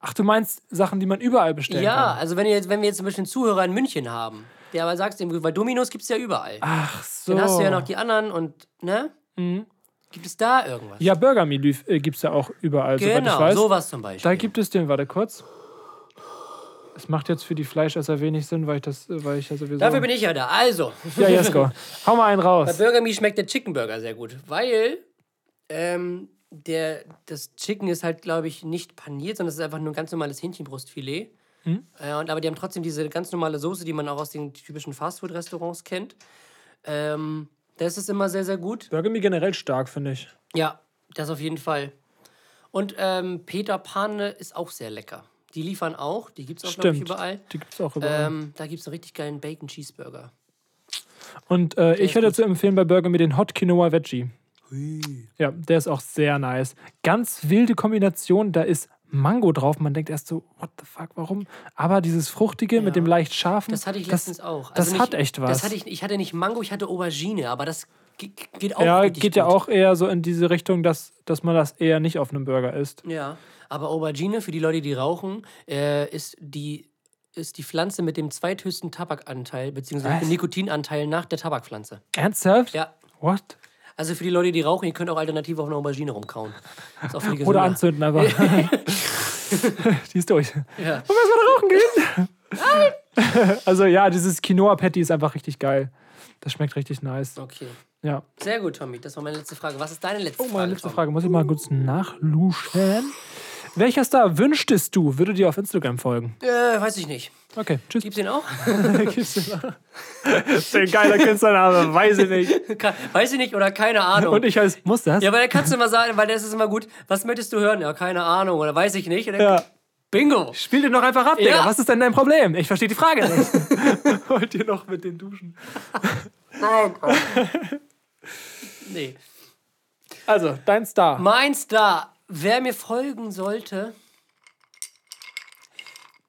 Ach, du meinst Sachen, die man überall bestellen Ja, kann? also wenn, jetzt, wenn wir jetzt zum Beispiel einen Zuhörer in München haben, der aber sagt, bei Dominos gibt es ja überall. Ach so. Dann hast du ja noch die anderen und, ne? Mhm. Gibt es da irgendwas? Ja, Burger Me äh, gibt es ja auch überall, genau, sowas zum Beispiel. Da gibt es den, warte kurz. Es macht jetzt für die Fleischesser wenig Sinn, weil ich das, weil ich ja sowieso. Dafür bin ich ja da. Also, ja, Jesko. Hau mal einen bei raus. Burger Me schmeckt der Chicken Burger sehr gut, weil ähm, der, das Chicken ist halt, glaube ich, nicht paniert, sondern es ist einfach nur ein ganz normales Hähnchenbrustfilet. Hm? Äh, und, aber die haben trotzdem diese ganz normale Soße, die man auch aus den typischen Fastfood-Restaurants kennt. Ähm, das ist immer sehr, sehr gut. Burger Me generell stark, finde ich. Ja, das auf jeden Fall. Und ähm, Peter Pane ist auch sehr lecker. Die liefern auch, die gibt es auch, glaube ich, überall. Die gibt es auch überall. Ähm, da gibt es einen richtig geilen Bacon Cheeseburger. Und äh, ich ist hätte gut. zu empfehlen bei Burger Me den Hot Quinoa Veggie. Ja, der ist auch sehr nice. Ganz wilde Kombination, da ist Mango drauf. Man denkt erst so, what the fuck, warum? Aber dieses Fruchtige mit dem leicht scharfen. Das hatte ich das- letztens auch. Das nicht- hat echt was. Das hatte ich, ich hatte nicht Mango, ich hatte Aubergine, aber das Ge- Geht auch Ja, geht ja gut. auch eher so in diese Richtung, dass, dass man das eher nicht auf einem Burger isst. Ja, aber Aubergine für die Leute, die rauchen, äh, ist, die, ist die Pflanze mit dem zweithöchsten Tabakanteil, beziehungsweise Was? Nikotinanteil nach der Tabakpflanze. Ernsthaft? Ja. What? Also für die Leute, die rauchen, ihr könnt auch alternativ auf eine Aubergine rumkauen. Ist auch viel gesünder. Oder anzünden einfach. die ist durch. Ja. Wollen wir erstmal rauchen gehen? also ja, dieses Quinoa-Patty ist einfach richtig geil. Das schmeckt richtig nice. Okay. Ja. Sehr gut, Tommy. Das war meine letzte Frage. Was ist deine letzte Oh, Frage? meine letzte Tom? Frage. Muss ich mal kurz nachluschen. Welcher Star wünschtest du, würde dir auf Instagram folgen? Äh, weiß ich nicht. Okay, tschüss. Gibt's den auch? Gibt's den noch? Das ist ein geiler Künstlername, weiß ich nicht. Weiß ich nicht oder keine Ahnung. Und ich heiße, muss das? ja, aber da kannst du immer sagen, weil das ist immer gut. Was möchtest du hören? Ja, keine Ahnung oder weiß ich nicht. Und dann, Ja. Bingo. Spiel den doch einfach ab, Digga. Ja. Was ist denn dein Problem? Ich verstehe die Frage nicht. Wollt ihr noch mit den duschen? Nee. Also, dein Star. Mein Star, wer mir folgen sollte.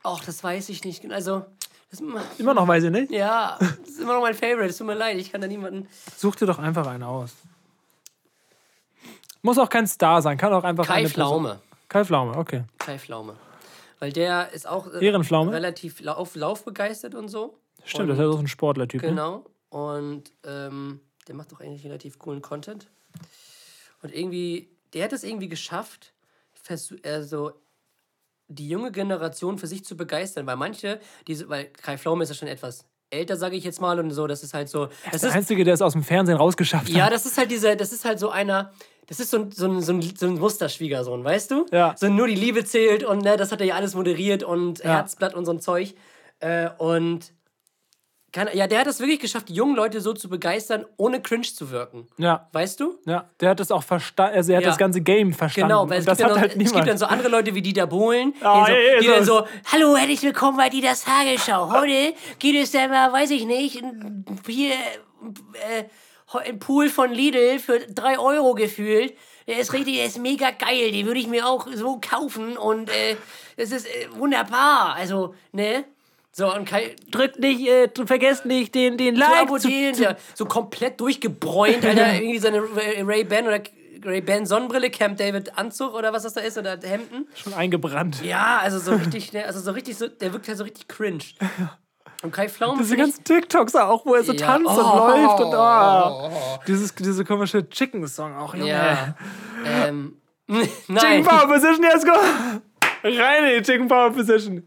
Ach, das weiß ich nicht. Also, das, Immer noch weiß ich nicht. ja, das ist immer noch mein Favorite. Es tut mir leid, ich kann da niemanden. Such dir doch einfach einen aus. Muss auch kein Star sein, kann auch einfach Kai eine Person- Pflaume. Kai Pflaume, okay. Kai Pflaume. Weil der ist auch äh, relativ lauf, laufbegeistert und so. Stimmt, und, das ist ja so ein Sportler-Typ. Ne? Genau. Und ähm, der macht auch eigentlich relativ coolen Content. Und irgendwie, der hat es irgendwie geschafft, also die junge Generation für sich zu begeistern. Weil manche, diese, weil Kai Pflaume ist ja schon etwas älter, sage ich jetzt mal, und so, das ist halt so. Das Das ist der ist, Einzige, der es aus dem Fernsehen rausgeschafft ja, hat. das ist halt dieser, das ist halt so einer, das ist so ein, so ein, so ein, so ein Musterschwiegersohn, weißt du? Ja. So nur die Liebe zählt und ne, das hat er ja alles moderiert und Ja. Herzblatt und so ein Zeug. Äh, und kann, ja, der hat es wirklich geschafft, die jungen Leute so zu begeistern, ohne cringe zu wirken. Ja, Weißt du? ja. Der hat das auch verstanden. Also, er hat Ja. das ganze Game verstanden. Genau, weil es gibt, ja noch, halt es gibt dann so andere Leute wie Dieter Bohlen, Ah, die, so, ey, die dann so- hallo, herzlich willkommen bei Dieters Tagesschau. Heute geht es dann mal, weiß ich nicht, hier äh, ein Pool von Lidl für 3 Euro gefühlt. Der ist richtig, der ist mega geil, den würde ich mir auch so kaufen und äh, das ist äh, wunderbar. Also, ne? So, und Kai, Drückt nicht, äh, vergesst nicht den, den zu Like. Zu, abonnieren, ja, so komplett durchgebräunt, Alter, irgendwie seine Ray-Ban oder Ray-Ban Sonnenbrille, Camp David Anzug oder was das da ist, oder Hemden. schon eingebrannt. Ja, also so richtig, ne, also so richtig, so, der wirkt halt so richtig cringe. Und Kai Pflaume. Diese ganzen TikToks auch, wo er so Ja. tanzt und Oh. läuft und oh. Dieses, diese komische Chicken-Song auch, Junge. Ja. ähm, Chicken nein. Power Position, jetzt go! Rein in die Chicken Power Position.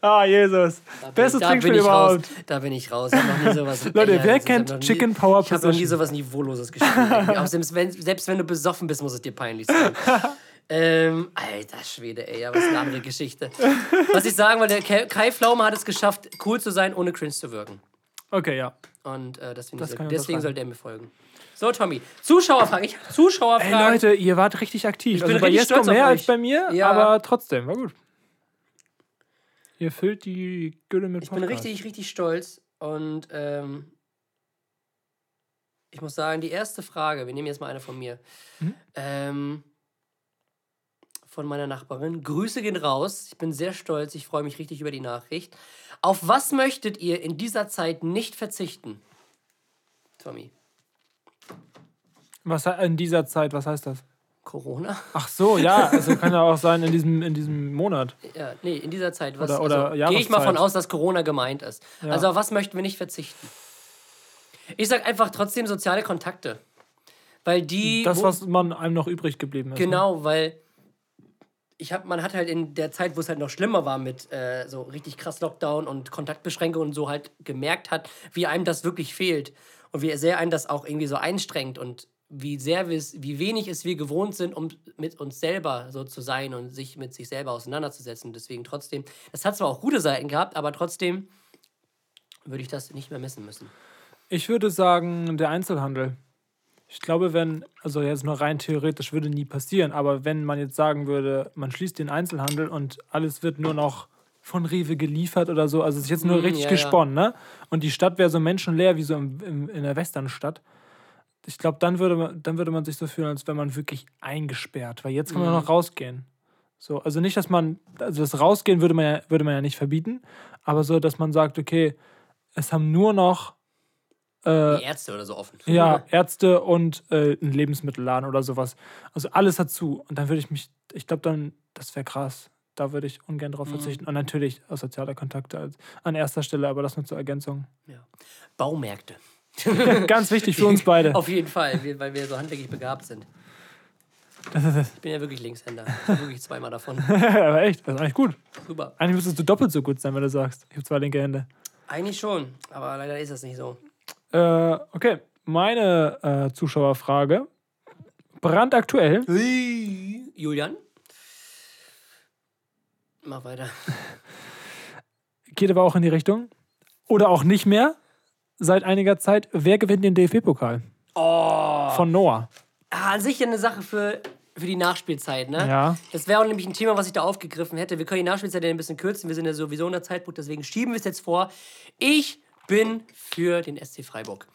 Ah, Jesus. Bestes da Trinkspiel ich raus. überhaupt. Da bin ich raus. Ich hab noch nie sowas. Leute, wer kennt nie- Chicken Power Ich habe noch nie Position? sowas Niveauloses gespielt. Auch selbst, wenn, selbst wenn du besoffen bist, muss es dir peinlich sein. ähm, alter Schwede, ey, aber ist eine andere Geschichte. Was ich sagen wollte, Kai Pflaume hat es geschafft, cool zu sein, ohne cringe zu wirken. Okay, ja. Und äh, sehr, ich deswegen sollte er mir folgen. So, Tommy. Zuschauerfragen. Ich habe Zuschauerfragen. Ey, Leute, ihr wart richtig aktiv. bin also bei richtig Jesko mehr als bei mir, Ja. aber trotzdem, war gut. Ihr füllt die Gülle mit Ich bin Podcast. richtig, richtig stolz. Und ähm, ich muss sagen, die erste Frage, wir nehmen jetzt mal eine von mir. Mhm. Ähm, von meiner Nachbarin. Grüße gehen raus. Ich bin sehr stolz. Ich freue mich richtig über die Nachricht. Auf was möchtet ihr in dieser Zeit nicht verzichten? Tommy. Was in dieser Zeit, was heißt das? Corona? Ach so, ja, also kann ja auch sein in diesem, in diesem Monat. Ja, nee, in dieser Zeit. Was, Oder- oder also, Gehe ich mal von aus, dass Corona gemeint ist. Ja. Also auf was möchten wir nicht verzichten? Ich sag einfach trotzdem soziale Kontakte. Weil die. Das, wo- was man einem noch übrig geblieben ist. ne? Genau, weil ich hab, man hat halt in der Zeit, wo es halt noch schlimmer war mit äh, so richtig krass Lockdown und Kontaktbeschränkungen und so halt gemerkt hat, wie einem das wirklich fehlt und wie sehr einen das auch irgendwie so einstrengt und wie sehr wir wie wenig es wir gewohnt sind, um mit uns selber so zu sein und sich mit sich selber auseinanderzusetzen. Deswegen trotzdem, das hat zwar auch gute Seiten gehabt, aber trotzdem würde ich das nicht mehr missen müssen. Ich würde sagen, der Einzelhandel. Ich glaube, wenn, also jetzt nur rein theoretisch würde nie passieren, aber wenn man jetzt sagen würde, man schließt den Einzelhandel und alles wird nur noch von Rewe geliefert oder so, also es ist jetzt nur Mm, richtig ja, ja. gesponnen, ne? Und die Stadt wäre so menschenleer wie so im, im, in der Westernstadt. Ich glaube, dann würde, man, dann würde man sich so fühlen, als wäre man wirklich eingesperrt, weil jetzt kann man Mhm. noch rausgehen. So, also nicht, dass man, also das Rausgehen würde man, ja, würde man ja nicht verbieten, aber so, dass man sagt, okay, es haben nur noch äh, Ärzte oder so offen. ja, Ärzte und äh, ein Lebensmittelladen oder sowas. Also alles dazu. Und dann würde ich mich, ich glaube dann, das wäre krass. Da würde ich ungern drauf verzichten. Und natürlich aus sozialer Kontakte an erster Stelle, aber das nur zur Ergänzung. Ja. Baumärkte. Ganz wichtig für uns beide. Auf jeden Fall, weil wir so handwerklich begabt sind. Ich bin ja wirklich Linkshänder. Ich hab wirklich zweimal davon. aber echt, das ist eigentlich gut. Super. Eigentlich müsstest du doppelt so gut sein, wenn du sagst, ich habe zwei linke Hände. Eigentlich schon, aber leider ist das nicht so. Äh, okay, meine äh, Zuschauerfrage. Brandaktuell. Julian? Mach weiter. Geht aber auch in die Richtung. Oder auch nicht mehr. Seit einiger Zeit. Wer gewinnt den DFB-Pokal? Oh. Von Noah. Ah, an sich ja eine Sache für, für die Nachspielzeit, ne? Ja. Das wäre auch nämlich ein Thema, was ich da aufgegriffen hätte. Wir können die Nachspielzeit ja ein bisschen kürzen. Wir sind ja sowieso in der Zeitpunkt, deswegen schieben wir es jetzt vor. Ich bin für den SC Freiburg.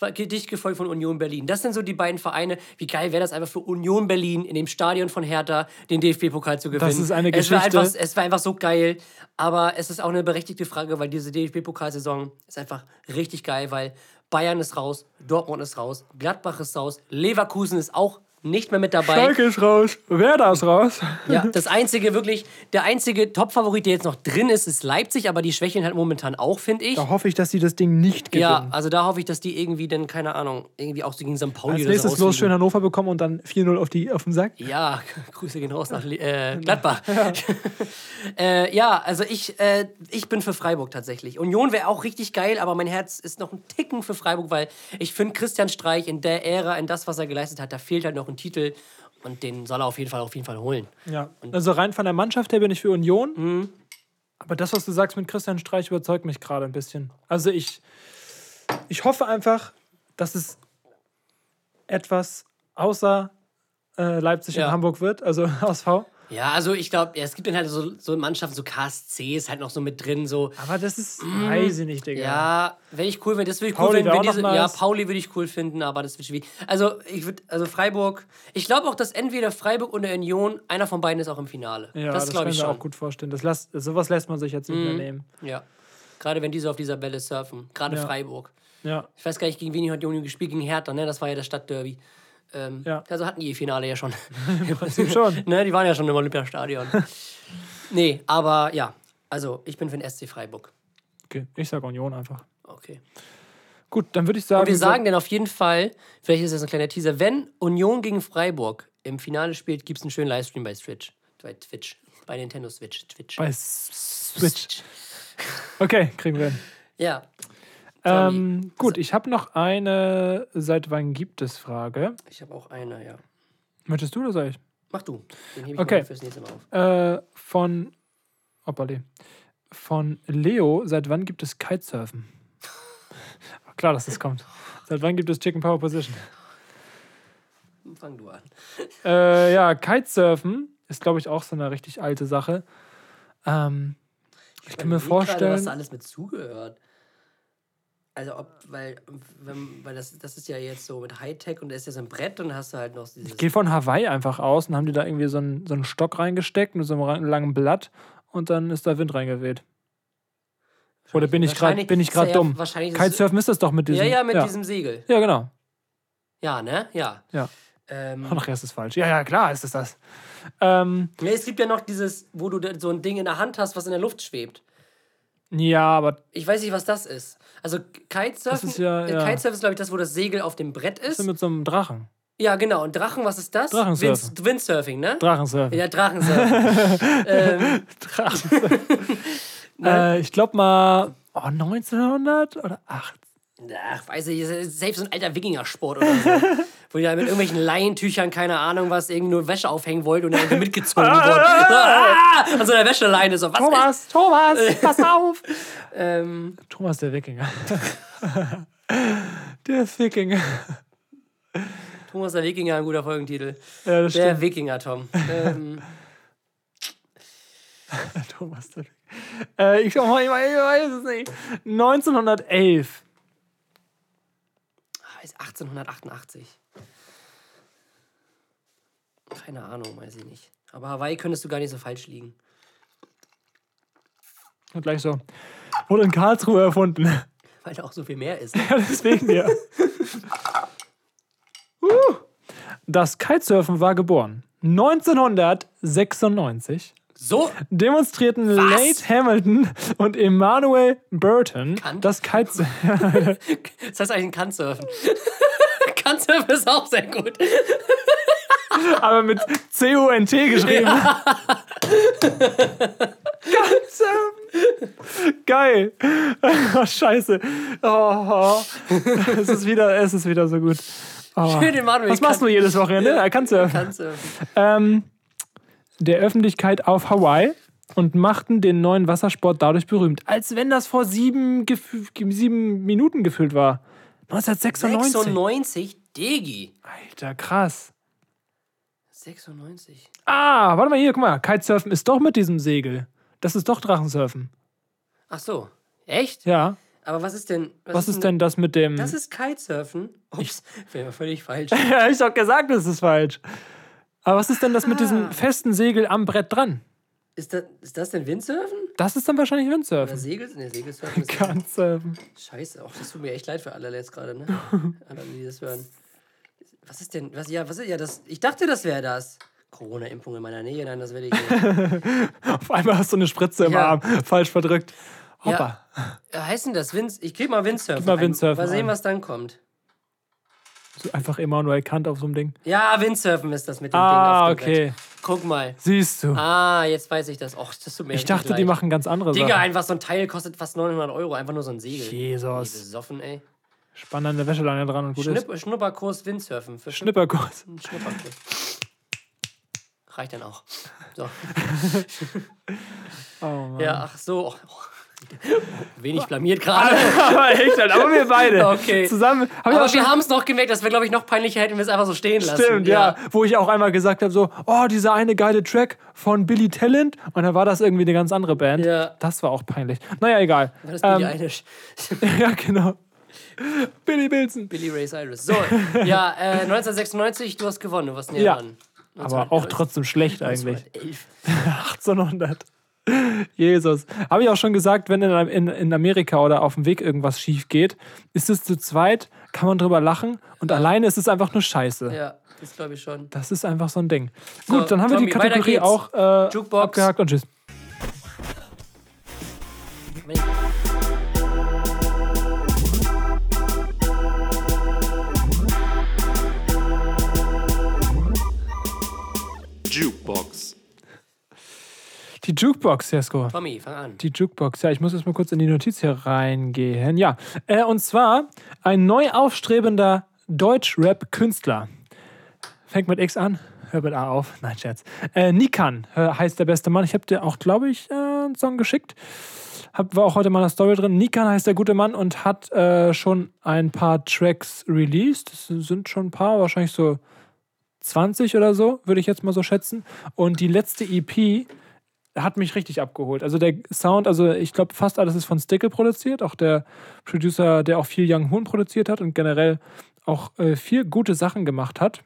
Dicht gefolgt von Union Berlin. Das sind so die beiden Vereine. Wie geil wäre das einfach für Union Berlin in dem Stadion von Hertha den DFB-Pokal zu gewinnen? Das ist eine es war Geschichte. Einfach, es war einfach so geil. Aber es ist auch eine berechtigte Frage, weil diese DFB-Pokalsaison ist einfach richtig geil, weil Bayern ist raus, Dortmund ist raus, Gladbach ist raus, Leverkusen ist auch nicht mehr mit dabei. Schalke ist raus. Werder ist raus. Ja, das einzige wirklich, der einzige Top-Favorit, der jetzt noch drin ist, ist Leipzig, aber die schwächeln halt momentan auch, finde ich. Da hoffe ich, dass sie das Ding nicht gewinnen. Ja, also da hoffe ich, dass die irgendwie dann, keine Ahnung, irgendwie auch so gegen St. Pauli Als nächstes los rausfliegen. schön Hannover bekommen und dann 4-0 auf, die- auf den Sack. Ja, Grüße gehen raus nach äh, Gladbach. Ja, äh, ja also ich, äh, ich bin für Freiburg tatsächlich. Union wäre auch richtig geil, aber mein Herz ist noch ein Ticken für Freiburg, weil ich finde, Christian Streich in der Ära, in das, was er geleistet hat, da fehlt halt noch ein Titel und den soll er auf jeden Fall, auf jeden Fall holen. Ja. Also rein von der Mannschaft her bin ich für Union. Mhm. Aber das, was du sagst mit Christian Streich, überzeugt mich gerade ein bisschen. Also ich, ich hoffe einfach, dass es etwas außer äh, Leipzig Ja. und Hamburg wird, also HSV. Ja, also ich glaube, ja, es gibt dann halt so, so Mannschaften, so KSC ist halt noch so mit drin, so. Aber das ist, weiß ich nicht, Digga. Ja, wenn ich cool finde, das würde ich cool finden. Wenn diese. Ja, Pauli würde ich cool finden, aber das wird schwierig. Also, ich würde, also Freiburg, ich glaube auch, dass entweder Freiburg oder Union, einer von beiden ist auch im Finale. Ja, das das, kann ich mir auch gut vorstellen. Das lässt, sowas lässt man sich jetzt nicht mehr nehmen. Ja. Gerade wenn die so auf dieser Welle surfen. Gerade Ja. Freiburg. Ja. Ich weiß gar nicht, gegen wen hat Union gespielt, gegen Hertha, ne? Das war ja das Stadtderby. Ähm, Ja. Also hatten die ihr Finale ja schon. Im Prinzip schon. ne? Die waren ja schon im Olympiastadion. nee, aber ja. Also, ich bin für den SC Freiburg. Okay, ich sag Union einfach. Okay. Gut, dann würde ich sagen. Und wir sagen dann auf jeden Fall, vielleicht ist das ein kleiner Teaser, wenn Union gegen Freiburg im Finale spielt, gibt es einen schönen Livestream bei Twitch. Bei Twitch. Bei Nintendo Switch. Twitch. bei Switch. Okay, kriegen wir hin. Ja. Ähm, gut, ich habe noch eine Seit wann gibt es Frage. Ich habe auch eine, ja. Möchtest du oder soll ich? Mach du. Den hebe ich Okay. mal fürs nächste Mal auf. Äh, von. Hoppali. Von Leo, seit wann gibt es Kitesurfen? Klar, dass das kommt. Seit wann gibt es Chicken Power Position? Fang du an. Äh, ja, Kitesurfen ist, glaube ich, auch so eine richtig alte Sache. Ähm, ich kann mir überleg gerade, was vorstellen. da alles mit zugehört. Also, ob, weil, wenn, weil das, das ist ja jetzt so mit Hightech und da ist ja so ein Brett und dann hast du halt noch dieses. Ich gehe von Hawaii einfach aus und haben die da irgendwie so einen, so einen Stock reingesteckt mit so einem langen Blatt und dann ist da Wind reingeweht. Oder bin ich gerade bin ich ja gerade dumm? Wahrscheinlich Kitesurfen ist das doch mit diesem. Ja, ja, mit diesem Segel. Ja, genau. Ja, ne? Ja. Ja. Ähm, Ach, nachher ist falsch. Ja, ja, klar ist es das. Ähm, nee, es gibt ja noch dieses, wo du so ein Ding in der Hand hast, was in der Luft schwebt. ja, aber Ich weiß nicht, was das ist. Also Kitesurfen, Das ist ja- äh, ja. Kitesurfen ist, glaube ich, das, wo das Segel auf dem Brett ist. ist mit so einem Drachen? Ja, genau. Und Drachen, was ist das? Drachensurfen. Wind, Windsurfing, ne? Drachensurfen. ja, Drachensurfen. ähm, Drachensurfen. Äh, ich glaube mal oh, 1900 oder 8. ach, weiß ich, selbst so ein alter Wikingersport oder so. wo die da mit irgendwelchen Laientüchern, keine Ahnung was, irgendwie nur Wäsche aufhängen wollten und dann irgendwie mitgezogen wurden. Ah! An so einer Wäscheleine. So, was Thomas, Thomas, pass auf! Ähm, Thomas der Wikinger. der Wikinger. Thomas der Wikinger, ein guter Folgentitel. Ja, das Der stimmt. Wikinger, Tom. Ähm, Thomas der Wikinger. Äh, ich, oh, ich weiß es nicht. 1911. ist 1888. Keine Ahnung, weiß ich nicht. Aber Hawaii könntest du gar nicht so falsch liegen. Und gleich so. Wurde in Karlsruhe erfunden. Weil da auch so viel mehr ist. Ja, deswegen ja. Uh. Das Kitesurfen war geboren. 1996 So, demonstrierten Late Hamilton und Emmanuel Burton Kant? das Kitesurfen. das heißt eigentlich ein Kantsurfen. Kantsurfen ist auch sehr gut. aber mit C-U-N-T geschrieben. Kitesurfen. Geil. Oh, scheiße. Oh, es, ist wieder, es ist wieder so gut. Oh. Schön, den Manuel. Was machst du jedes Wochenende? Ja. Kitesurfen. Kantsurfen. ähm, der Öffentlichkeit auf Hawaii und machten den neuen Wassersport dadurch berühmt. Als wenn das vor sieben, gef- sieben Minuten gefüllt war. 1996. 96, Digi. Alter, krass. 96. Ah, warte mal hier, guck mal. Kitesurfen ist doch mit diesem Segel. Das ist doch Drachensurfen. Ach so. Echt? Ja. Aber was ist denn. Was ist denn das mit dem. Das ist Kitesurfen. Ups, wäre völlig falsch. ja, ich hab gesagt, das ist falsch. Aber was ist denn das mit Ah. diesem festen Segel am Brett dran? Ist das, ist das denn Windsurfen? Das ist dann wahrscheinlich Oder Windsurfen. Segel? Ne, Segelsurfen ist. Kitesurfen. Scheiße, auch das tut mir echt leid für alle jetzt gerade, ne? Alle, die das hören. Was ist denn. Was, ja, was ist ja das? Ich dachte, das wäre das. Corona-Impfung in meiner Nähe, nein, das werde ich nicht. Auf einmal hast du eine Spritze im Ja. Arm. Falsch verdrückt. Hoppa. Ja, äh, heißt denn das? Wind, ich krieg mal Windsurfen. Gib mal ein. Windsurfen Mal sehen, ein. was dann kommt. Einfach Emanuel Kant auf so einem Ding. Ja, Windsurfen ist das mit dem Ah, Ding dem okay. Brett. Guck mal. Siehst du. Ah, jetzt weiß ich das. Och, das tut mir ich dachte, die leid. machen ganz andere Digga, Sachen. einfach so ein Teil kostet fast 900 Euro. Einfach nur so ein Segel. Jesus. besoffen, ey. Spann an der Wäscheleine dran und gut ist. Schnipp, Schnupperkurs Windsurfen. Für Schnipperkurs. Schnipp- Schnupperkurs. Reicht dann auch. So. Oh Mann. Ja, ach so. Oh. Wenig blamiert gerade. aber echt, halt, aber wir beide. Okay. Zusammen. Hab Aber schon wir haben es noch gemerkt, dass wir, glaube ich, noch peinlicher hätten wir es einfach so stehen lassen. Stimmt, ja. Wo ich auch einmal gesagt habe, so, oh, dieser eine geile Track von Billy Talent. Und dann war das irgendwie eine ganz andere Band. Ja. Das war auch peinlich. Naja, egal. War das Billie Ähm, Eilish? ja, genau. Billy Wilson. Billy Ray Cyrus. So, ja, äh, 1996, du hast gewonnen, du warst näher Ja. dran. Aber auch trotzdem schlecht eigentlich. 1911. 1800. Jesus. Habe ich auch schon gesagt, wenn in, in, in Amerika oder auf dem Weg irgendwas schief geht, ist es zu zweit, kann man drüber lachen und alleine ist es einfach nur Scheiße. Ja, das glaube ich schon. Das ist einfach so ein Ding. So, Gut, dann haben wir die Tommy, Kategorie auch äh, Jukebox. abgehakt und tschüss. Jukebox. Die Jukebox, Jesko. Tommy, fang an. Die Jukebox, ja, ich muss jetzt mal kurz in die Notiz hier reingehen. Ja, äh, und zwar ein neu aufstrebender Deutsch-Rap-Künstler. Fängt mit X an, hört mit A auf. Nein, Scherz. Äh, Nikan äh, heißt der beste Mann. Ich habe dir auch, glaube ich, äh, einen Song geschickt. Hab, war auch heute mal in der Story drin. Nikan heißt der gute Mann und hat äh, schon ein paar Tracks released. Das sind schon ein paar, wahrscheinlich so 20 oder so, würde ich jetzt mal so schätzen. Und die letzte EP hat mich richtig abgeholt. Also der Sound, also ich glaube, fast alles ist von Stickle produziert. Auch der Producer, der auch viel Young Hoon produziert hat und generell auch äh, viel gute Sachen gemacht hat.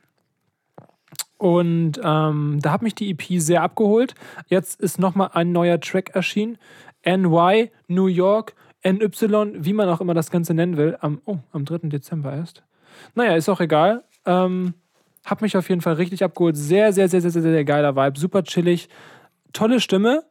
Und ähm, da hat mich die EP sehr abgeholt. Jetzt ist nochmal ein neuer Track erschienen. NY, New York, NY, wie man auch immer das Ganze nennen will. Am, oh, am 3. Dezember erst. Naja, ist auch egal. Ähm, hat mich auf jeden Fall richtig abgeholt. Sehr, sehr, sehr, sehr, sehr, sehr geiler Vibe. Super chillig. Tolle Stimme.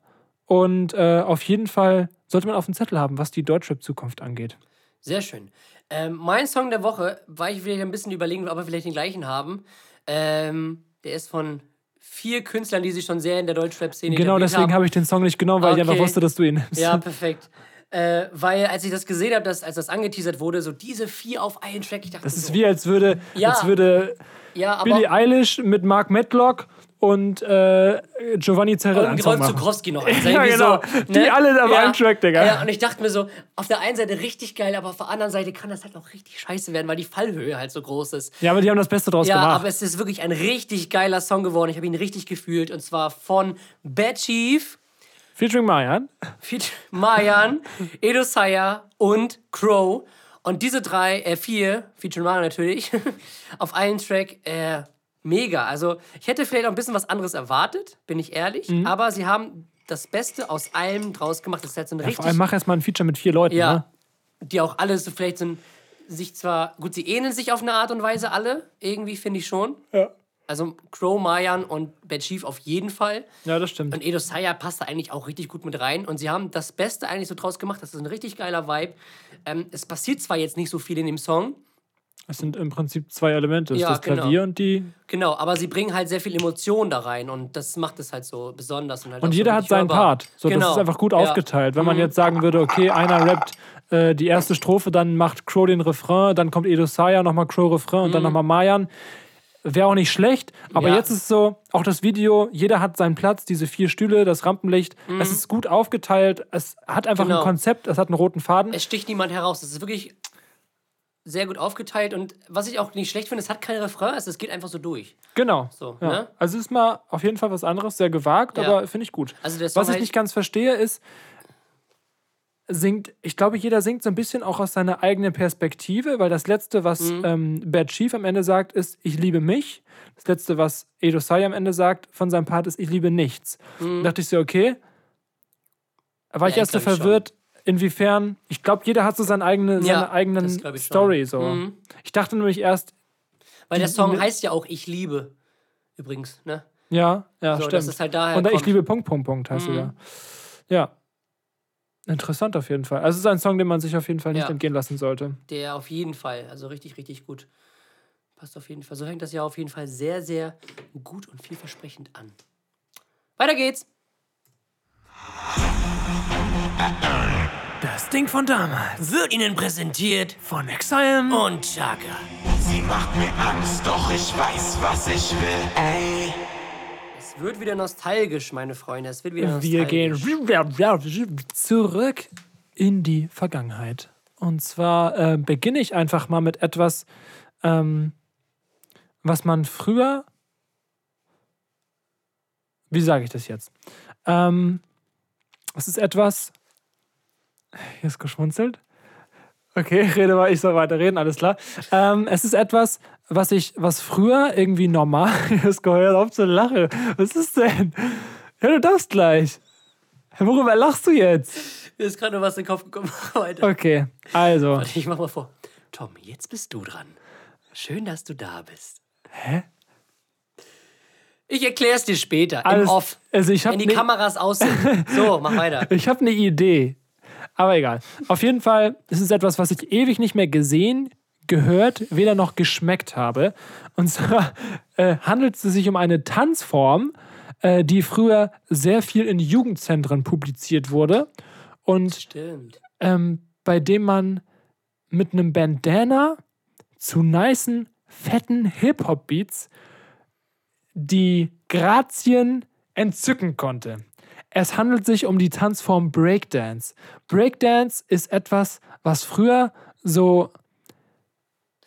Und äh, auf jeden Fall sollte man auf dem Zettel haben, was die Deutschrap-Zukunft angeht. Sehr schön. Ähm, mein Song der Woche, war ich wieder ein bisschen überlegen, ob wir vielleicht den gleichen haben. Ähm, der ist von vier Künstlern, die sich schon sehr in der Deutschrap-Szene Genau deswegen habe ich den Song nicht genommen, weil ich Okay. einfach wusste, dass du ihn nimmst. Ja, perfekt. Äh, weil als ich das gesehen habe, dass, als das angeteasert wurde, so diese vier auf einen Track, ich dachte Das ist so, wie, als würde, Ja. als würde ja, Billie Eilish mit Mark Medlock und äh, Giovanni Zarella und Rolf machen. Zuckowski noch. Ja, genau. Die alle auf einem Track, Digga. Ja, und ich dachte mir so, auf der einen Seite richtig geil, aber auf der anderen Seite kann das halt auch richtig scheiße werden, weil die Fallhöhe halt so groß ist. Ja, aber die haben das Beste draus Ja, gemacht. aber es ist wirklich ein richtig geiler Song geworden. Ich habe ihn richtig gefühlt. Und zwar von Bad Chief, Featuring Mayan. Feat- Mayan, Edo Saya und Crow. Und diese drei, äh, vier, Feature Mayan natürlich, auf einen Track, äh, mega. Also, ich hätte vielleicht auch ein bisschen was anderes erwartet, bin ich ehrlich. Mhm. Aber sie haben das Beste aus allem draus gemacht. Das ist halt so ein Vor allem richtig. mach erst mal ein Feature mit vier Leuten. Ja. Ne? die auch alle so vielleicht ein, sich zwar, gut, sie ähneln sich auf eine Art und Weise alle, irgendwie finde ich schon. Ja. Also Crow, Mayan und Bad Chief auf jeden Fall. Ja, das stimmt. Und Edo Saya passt da eigentlich auch richtig gut mit rein. Und sie haben das Beste eigentlich so draus gemacht. Das ist ein richtig geiler Vibe. Ähm, es passiert zwar jetzt nicht so viel in dem Song, Es sind im Prinzip zwei Elemente. Ja, das Klavier genau. und die. genau, aber sie bringen halt sehr viel Emotion da rein. Und das macht es halt so besonders. Und, halt Und so jeder hat richtig seinen hörbar. Part. So, genau. Das ist einfach gut Ja. aufgeteilt. Wenn man jetzt sagen würde, okay, einer rappt äh, die erste Strophe, dann macht Crow den Refrain, dann kommt Edo Saya, nochmal Crow Refrain und dann nochmal Mayan. Wäre auch nicht schlecht, aber Mhm. Ja. jetzt ist es so, auch das Video, jeder hat seinen Platz, diese vier Stühle, das Rampenlicht, es ist gut aufgeteilt, es hat einfach Mhm. Genau. ein Konzept, es hat einen roten Faden. Es sticht niemand heraus. Es ist wirklich sehr gut aufgeteilt. Und was ich auch nicht schlecht finde, es hat kein Refrain. Also es geht einfach so durch. Genau. So, ja. ne? Also es ist mal auf jeden Fall was anderes, sehr gewagt, Ja. aber finde ich gut. Also was ich heißt- nicht ganz verstehe, ist, singt, ich glaube, jeder singt so ein bisschen auch aus seiner eigenen Perspektive, weil das Letzte, was Mhm. ähm, Bad Chief am Ende sagt, ist, ich liebe mich. Das Letzte, was Edo Sai am Ende sagt von seinem Part, ist, ich liebe nichts. Da dachte ich so, okay. War ich Mhm. Ja, erst so ich glaub ich verwirrt, inwiefern, ich glaube, jeder hat so seine eigene, seine Ja, eigenen das ich. Story. So. Mhm. Ich dachte nämlich erst, Weil der Song heißt ja auch Ich liebe. Übrigens, ne? Ja, ja, So, stimmt. dass es halt daher Und ich kommt. liebe Punkt, Punkt, Punkt, heißt Mhm. du ja. Ja. Interessant auf jeden Fall. Also es ist ein Song, den man sich auf jeden Fall nicht Ja. entgehen lassen sollte. Der auf jeden Fall, also richtig, richtig gut. Passt auf jeden Fall. So fängt das ja auf jeden Fall sehr, sehr gut und vielversprechend an. Weiter geht's. Das Ding von damals. Wird Ihnen präsentiert Von Exile. und Chaka. Sie macht mir Angst, doch ich weiß, was ich will. Ey, Es wird wieder nostalgisch, meine Freunde. Es wird wieder nostalgisch. Wir gehen zurück in die Vergangenheit. Und zwar äh, beginne ich einfach mal mit etwas, ähm, was man früher. Wie sage ich das jetzt? Ähm, es ist etwas. Hier ist geschmunzelt. Okay, rede mal, ich soll weiter reden, alles klar. Ähm, es ist etwas, was ich, was früher irgendwie normal ist, gehört auf zu lachen. Was ist denn? Ja, du darfst gleich. Worüber lachst du jetzt? Mir ist gerade nur was in den Kopf gekommen. Weiter. Okay, also. Warte, Ich mach mal vor. Tom, jetzt bist du dran. Schön, dass du da bist. Hä? Ich erklär's dir später, im Alles, Off. also ich habe Wenn die ne, Kameras aus sind. So, mach weiter. ich hab eine Idee. Aber egal. Auf jeden Fall ist es etwas, was ich ewig nicht mehr gesehen, gehört, weder noch geschmeckt habe. Und zwar äh, handelt es sich um eine Tanzform, äh, die früher sehr viel in Jugendzentren publiziert wurde. Und ähm, bei dem man mit einem Bandana zu nicen, fetten Hip-Hop-Beats die Grazien entzücken konnte. Es handelt sich um die Tanzform Breakdance. Breakdance ist etwas, was früher so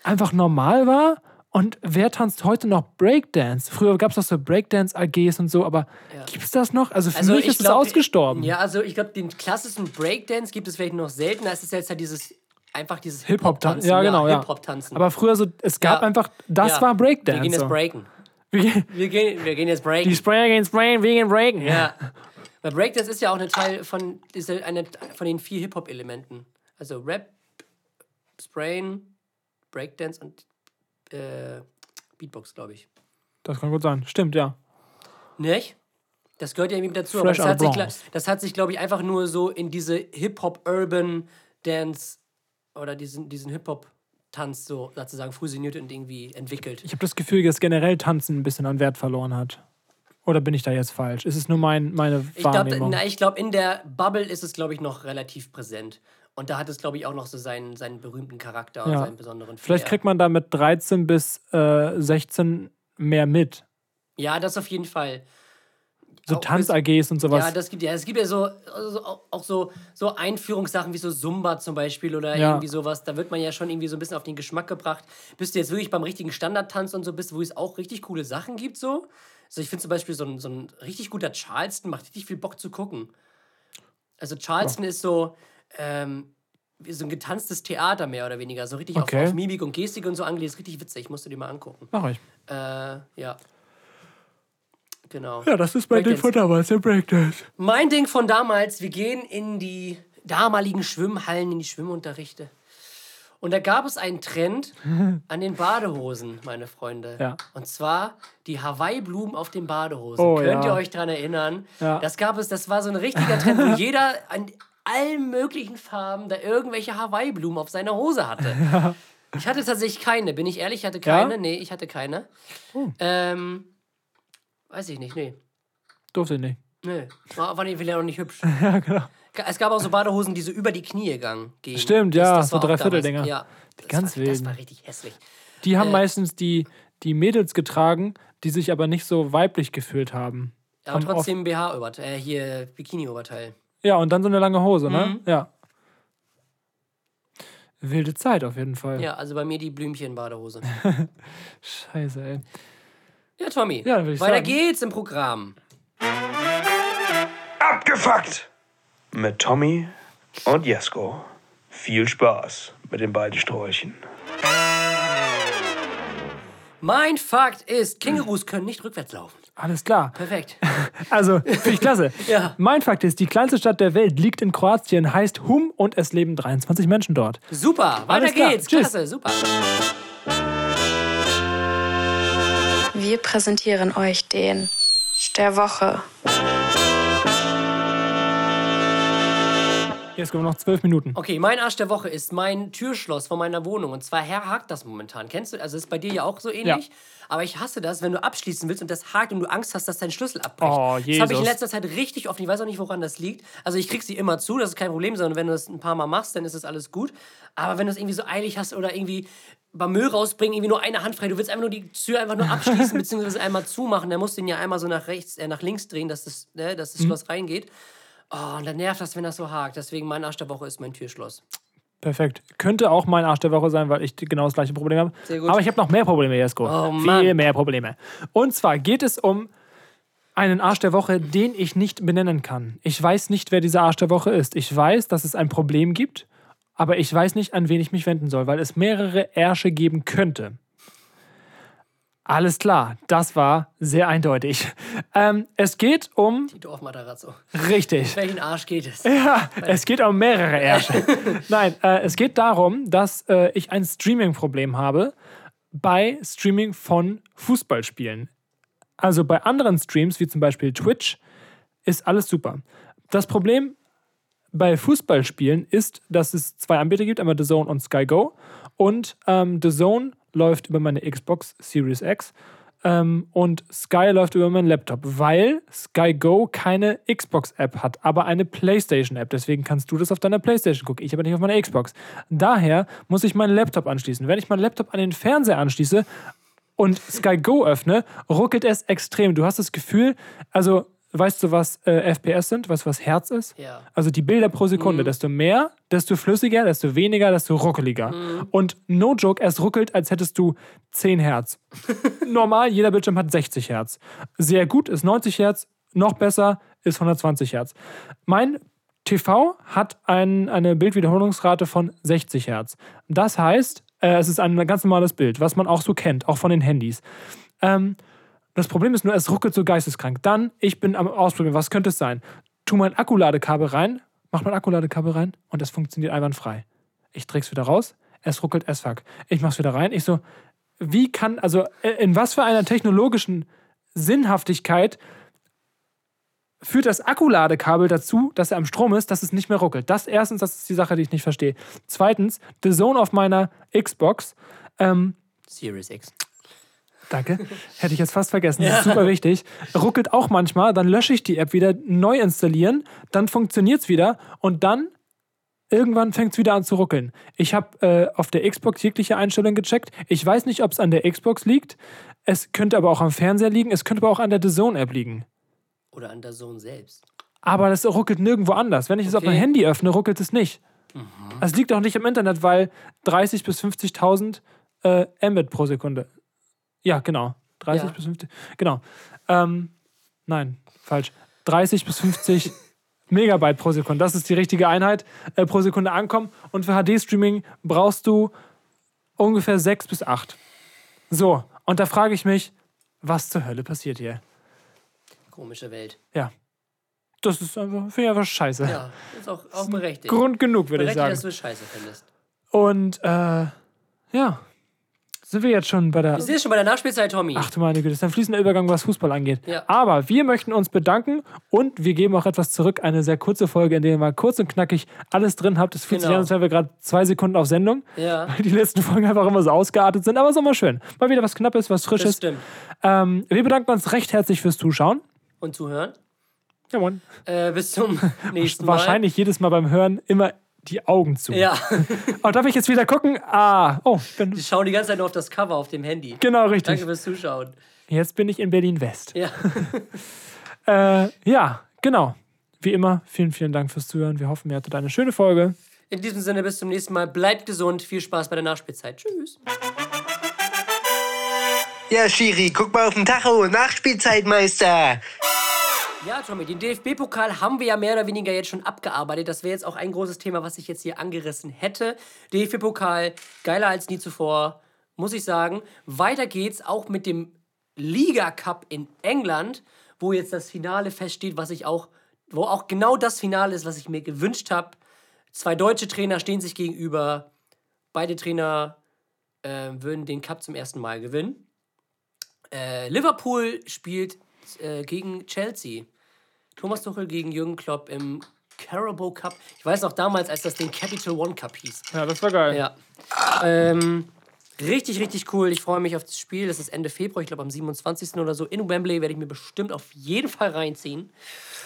einfach normal war. Und wer tanzt heute noch Breakdance? Früher gab es doch so Breakdance-AGs und so, aber Ja. gibt es das noch? Also für Also mich ich ist es glaub, ausgestorben. Ja, also ich glaube, den klassischen Breakdance gibt es vielleicht noch seltener. Es ist jetzt halt dieses, einfach dieses Hip-Hop-Tanzen. Hip-Hop-Tanzen. Ja, genau, ja. Hip-Hop-Tanzen. Aber früher so, es gab Ja. einfach, das Ja. war Breakdance. Wir gehen jetzt breaken. Wir- Wir gehen, wir gehen jetzt breaken. Die Sprayer gegen Sprayen, wir gehen breaken. Ja. Weil Breakdance ist ja auch ein Teil von, ist eine von den vier Hip-Hop-Elementen. Also Rap, Sprayen, Breakdance und äh, Beatbox, glaube ich. Das kann gut sein. Stimmt, ja. Nicht? Das gehört ja irgendwie dazu. Fresh aber das hat, sich, das hat sich, glaube ich, einfach nur so in diese Hip-Hop-Urban-Dance oder diesen, diesen Hip-Hop-Tanz so sozusagen fusioniert und irgendwie entwickelt. Ich habe das Gefühl, dass generell Tanzen ein bisschen an Wert verloren hat. Oder bin ich da jetzt falsch? Ist es nur mein, meine Ich glaube, Wahrnehmung? glaub, in der Bubble ist es, glaube ich, noch relativ präsent. Und da hat es, glaube ich, auch noch so seinen, seinen berühmten Charakter und Ja. seinen besonderen Vielleicht Flair. kriegt man da mit 13 bis äh, 16 mehr mit. Ja, das auf jeden Fall. So Tanz-AGs und sowas. Ja, das gibt ja. Es gibt ja so, also auch so, so Einführungssachen wie so Zumba zum Beispiel oder Ja. irgendwie sowas. Da wird man ja schon irgendwie so ein bisschen auf den Geschmack gebracht. Bis du jetzt wirklich beim richtigen Standardtanz und so bist, wo es auch richtig coole Sachen gibt, so. Also ich finde zum Beispiel so ein, so ein richtig guter Charleston macht richtig viel Bock zu gucken. Also Charleston ist so, ähm, so ein getanztes Theater mehr oder weniger. So richtig Okay. auf, auf Mimik und Gestik und so angelegt. Ist richtig witzig. Musst du dir mal angucken. Mach ich. Äh, ja. Genau. Ja, das ist mein Ding von damals, der Breakdance. Mein Ding von damals, wir gehen in die damaligen Schwimmhallen in die Schwimmunterrichte. Und da gab es einen Trend an den Badehosen, meine Freunde. Ja. Und zwar die Hawaii-Blumen auf den Badehosen. Oh, Könnt ihr ja. euch daran erinnern? Ja. Das gab es, das war so ein richtiger Trend, wo jeder an allen möglichen Farben da irgendwelche Hawaii-Blumen auf seiner Hose hatte. Ich hatte tatsächlich keine, bin ich ehrlich, ich hatte keine. Ja? Oh. Nee, ich hatte keine. Ähm, weiß ich nicht, nee. Durfte nicht. Nee, war, war nicht, auch nicht hübsch. Ja, genau. Es gab auch so Badehosen, die so über die Knie gang- gingen. Stimmt, ja, so war auch Dreivierteldinger. Ja, Die das ganz war, Das war richtig hässlich. Die haben Äh. meistens die, die Mädels getragen, die sich aber nicht so weiblich gefühlt haben. Aber Haben trotzdem BH-Oberteil, äh, hier Bikini-Oberteil. Ja, und dann so eine lange Hose, ne? Mhm. Ja. Wilde Zeit auf jeden Fall. Ja, also bei mir die Blümchen-Badehose. Scheiße, ey. Ja, Tommy, Ja, dann würd ich weiter sagen. geht's im Programm. Abgefuckt! Mit Tommy und Jesko. Viel Spaß mit den beiden Sträuchen. Mein Fakt ist, Kängurus können nicht rückwärts laufen. Alles klar. Perfekt. Also, finde ich klasse. Ja. Mein Fakt ist, die kleinste Stadt der Welt liegt in Kroatien, heißt Hum und es leben 23 Menschen dort. Super, weiter Alles klar. geht's. Tschüss. Klasse, super. Wir präsentieren euch den der Woche. Jetzt kommen noch zwölf Minuten. Okay, mein Arsch der Woche ist mein Türschloss von meiner Wohnung. Und zwar Herr hakt das momentan. Kennst du? Also ist bei dir ja auch so ähnlich. Aber ich hasse das, wenn du abschließen willst und das hakt und du Angst hast, dass dein Schlüssel abbricht. Oh, Das habe ich in Jesus. letzter Zeit richtig oft. Ich weiß auch nicht, woran das liegt. Also ich krieg sie immer zu, das ist kein Problem, sondern wenn du das ein paar Mal machst, dann ist das alles gut. Aber wenn du es irgendwie so eilig hast oder irgendwie beim Müll rausbringen, irgendwie nur eine Hand frei, du willst einfach nur die Tür einfach nur abschließen bzw. einmal zumachen, dann musst du ihn ja einmal so nach rechts, äh, nach links drehen, dass das, ne, dass Mhm. das Schloss reingeht. Oh, und dann nervt das, wenn das so hakt. Deswegen mein Arsch der Woche ist mein Türschloss. Perfekt. Könnte auch mein Arsch der Woche sein, weil ich genau das gleiche Problem habe. Sehr gut. Aber ich habe noch mehr Probleme, Jesko. Oh, Viel mehr Probleme. Und zwar geht es um einen Arsch der Woche, den ich nicht benennen kann. Ich weiß nicht, wer dieser Arsch der Woche ist. Ich weiß, dass es ein Problem gibt, aber ich weiß nicht, an wen ich mich wenden soll, weil es mehrere Ärsche geben könnte. Alles klar, das war sehr eindeutig. Ähm, es geht um. Die Dorfmatarazzo. Richtig. Welchen Arsch geht es? Ja, es geht um mehrere Ärsche. Nein, äh, es geht darum, dass äh, ich ein Streaming-Problem habe bei Streaming von Fußballspielen. Also bei anderen Streams, wie zum Beispiel Twitch, ist alles super. Das Problem bei Fußballspielen ist, dass es zwei Anbieter gibt, einmal The Zone und Sky Go. Und ähm, The Zone läuft über meine Xbox Series X ähm, und Sky läuft über meinen Laptop, weil Sky Go keine Xbox-App hat, aber eine PlayStation-App. Deswegen kannst du das auf deiner PlayStation gucken, ich aber nicht auf meiner Xbox. Daher muss ich meinen Laptop anschließen. Wenn ich meinen Laptop an den Fernseher anschließe und Sky Go öffne, ruckelt es extrem. Du hast das Gefühl, also weißt du, was äh, FPS sind? Weißt du, was Herz ist? Ja. Also die Bilder pro Sekunde. Desto mehr, desto flüssiger, desto weniger, desto ruckeliger. Und no joke, es ruckelt, als hättest du 10 Hertz. Normal, jeder Bildschirm hat 60 Hertz. Sehr gut ist 90 Hertz, noch besser ist 120 Hertz. Mein TV hat ein, eine Bildwiederholungsrate von 60 Hertz. Das heißt, äh, es ist ein ganz normales Bild, was man auch so kennt, auch von den Handys. Ähm, das Problem ist nur, es ruckelt so geisteskrank. Dann, ich bin am Ausprobieren, was könnte es sein? Tu mein Akkuladekabel rein, mach mein Akkuladekabel rein und es funktioniert einwandfrei. Ich dreh's wieder raus, es ruckelt as fuck. Ich mach's wieder rein, ich so, wie kann, also äh, in was für einer technologischen Sinnhaftigkeit führt das Akkuladekabel dazu, dass er am Strom ist, dass es nicht mehr ruckelt. Das erstens, das ist die Sache, die ich nicht verstehe. Zweitens, The Zone auf meiner Xbox, ähm, Series X. Danke. Hätte ich jetzt fast vergessen. Das ist super wichtig. Ruckelt auch manchmal, dann lösche ich die App wieder, neu installieren, dann funktioniert es wieder und dann irgendwann fängt es wieder an zu ruckeln. Ich habe äh, auf der Xbox jegliche Einstellungen gecheckt. Ich weiß nicht, ob es an der Xbox liegt. Es könnte aber auch am Fernseher liegen. Es könnte aber auch an der The Zone-App liegen. Oder an der Sohn selbst. Aber das ruckelt nirgendwo anders. Wenn ich es auf Okay. mein Handy öffne, ruckelt es nicht. Es liegt auch nicht im Internet, weil 30.000 bis 50.000 äh, Mbit pro Sekunde. Ja, genau. 30 Ja. bis 50. Genau. Ähm, nein, falsch. 30 bis 50 Megabyte pro Sekunde. Das ist die richtige Einheit äh, pro Sekunde ankommen. Und für HD-Streaming brauchst du ungefähr 6 bis 8. So, und da frage ich mich, was zur Hölle passiert hier? Komische Welt. Ja. Das ist einfach, finde ich einfach scheiße. Ja, ist auch, auch berechtigt. Grund genug, würde ich sagen. dass du es scheiße findest. Und äh, ja, sind wir jetzt schon bei der. Wir schon bei der Nachspielzeit, Tommy. Ach du meine Güte, das ist ein fließender Übergang, was Fußball angeht. Ja. Aber wir möchten uns bedanken und wir geben auch etwas zurück. Eine sehr kurze Folge, in der ihr mal kurz und knackig alles drin habt. Es fühlt sich Genau. an, als wären wir gerade zwei Sekunden auf Sendung. Ja. Weil die letzten Folgen einfach immer so ausgeartet sind. Aber es ist immer schön. Mal wieder was Knappes, was Das Frisches. stimmt. Ähm, wir bedanken uns recht herzlich fürs Zuschauen. Und zuhören. Ja. Äh, bis zum nächsten Mal. Wahrscheinlich jedes Mal beim Hören immer die Augen zu. Ja, Oh, darf ich jetzt wieder gucken? Ah, oh, ich bin, die schauen die ganze Zeit nur auf das Cover auf dem Handy. genau richtig. Danke fürs Zuschauen. Jetzt bin ich in Berlin-West. Ja. Äh, ja, genau. Wie immer, vielen, vielen Dank fürs Zuhören. Wir hoffen, ihr hattet eine schöne Folge. In diesem Sinne, bis zum nächsten Mal. Bleibt gesund. Viel Spaß bei der Nachspielzeit. Tschüss. Ja, Schiri, guck mal auf den Tacho. Nachspielzeitmeister. Ja, Tommy, den DFB-Pokal haben wir ja mehr oder weniger jetzt schon abgearbeitet. Das wäre jetzt auch ein großes Thema, was ich jetzt hier angerissen hätte. DFB-Pokal, geiler als nie zuvor, muss ich sagen. Weiter geht's auch mit dem Liga Cup in England, wo jetzt das Finale feststeht, was ich auch, wo auch genau das Finale ist, was ich mir gewünscht habe. Zwei deutsche Trainer stehen sich gegenüber. Beide Trainer äh, würden den Cup zum ersten Mal gewinnen. Äh, Liverpool spielt äh, gegen Chelsea. Thomas Tuchel gegen Jürgen Klopp im Carabao Cup. Ich weiß noch damals, als das den Capital One Cup hieß. Ja, das war geil. Ja. Ähm, richtig, richtig cool. Ich freue mich auf das Spiel. Das ist Ende Februar, ich glaube am 27. oder so. In Wembley werde ich mir bestimmt auf jeden Fall reinziehen.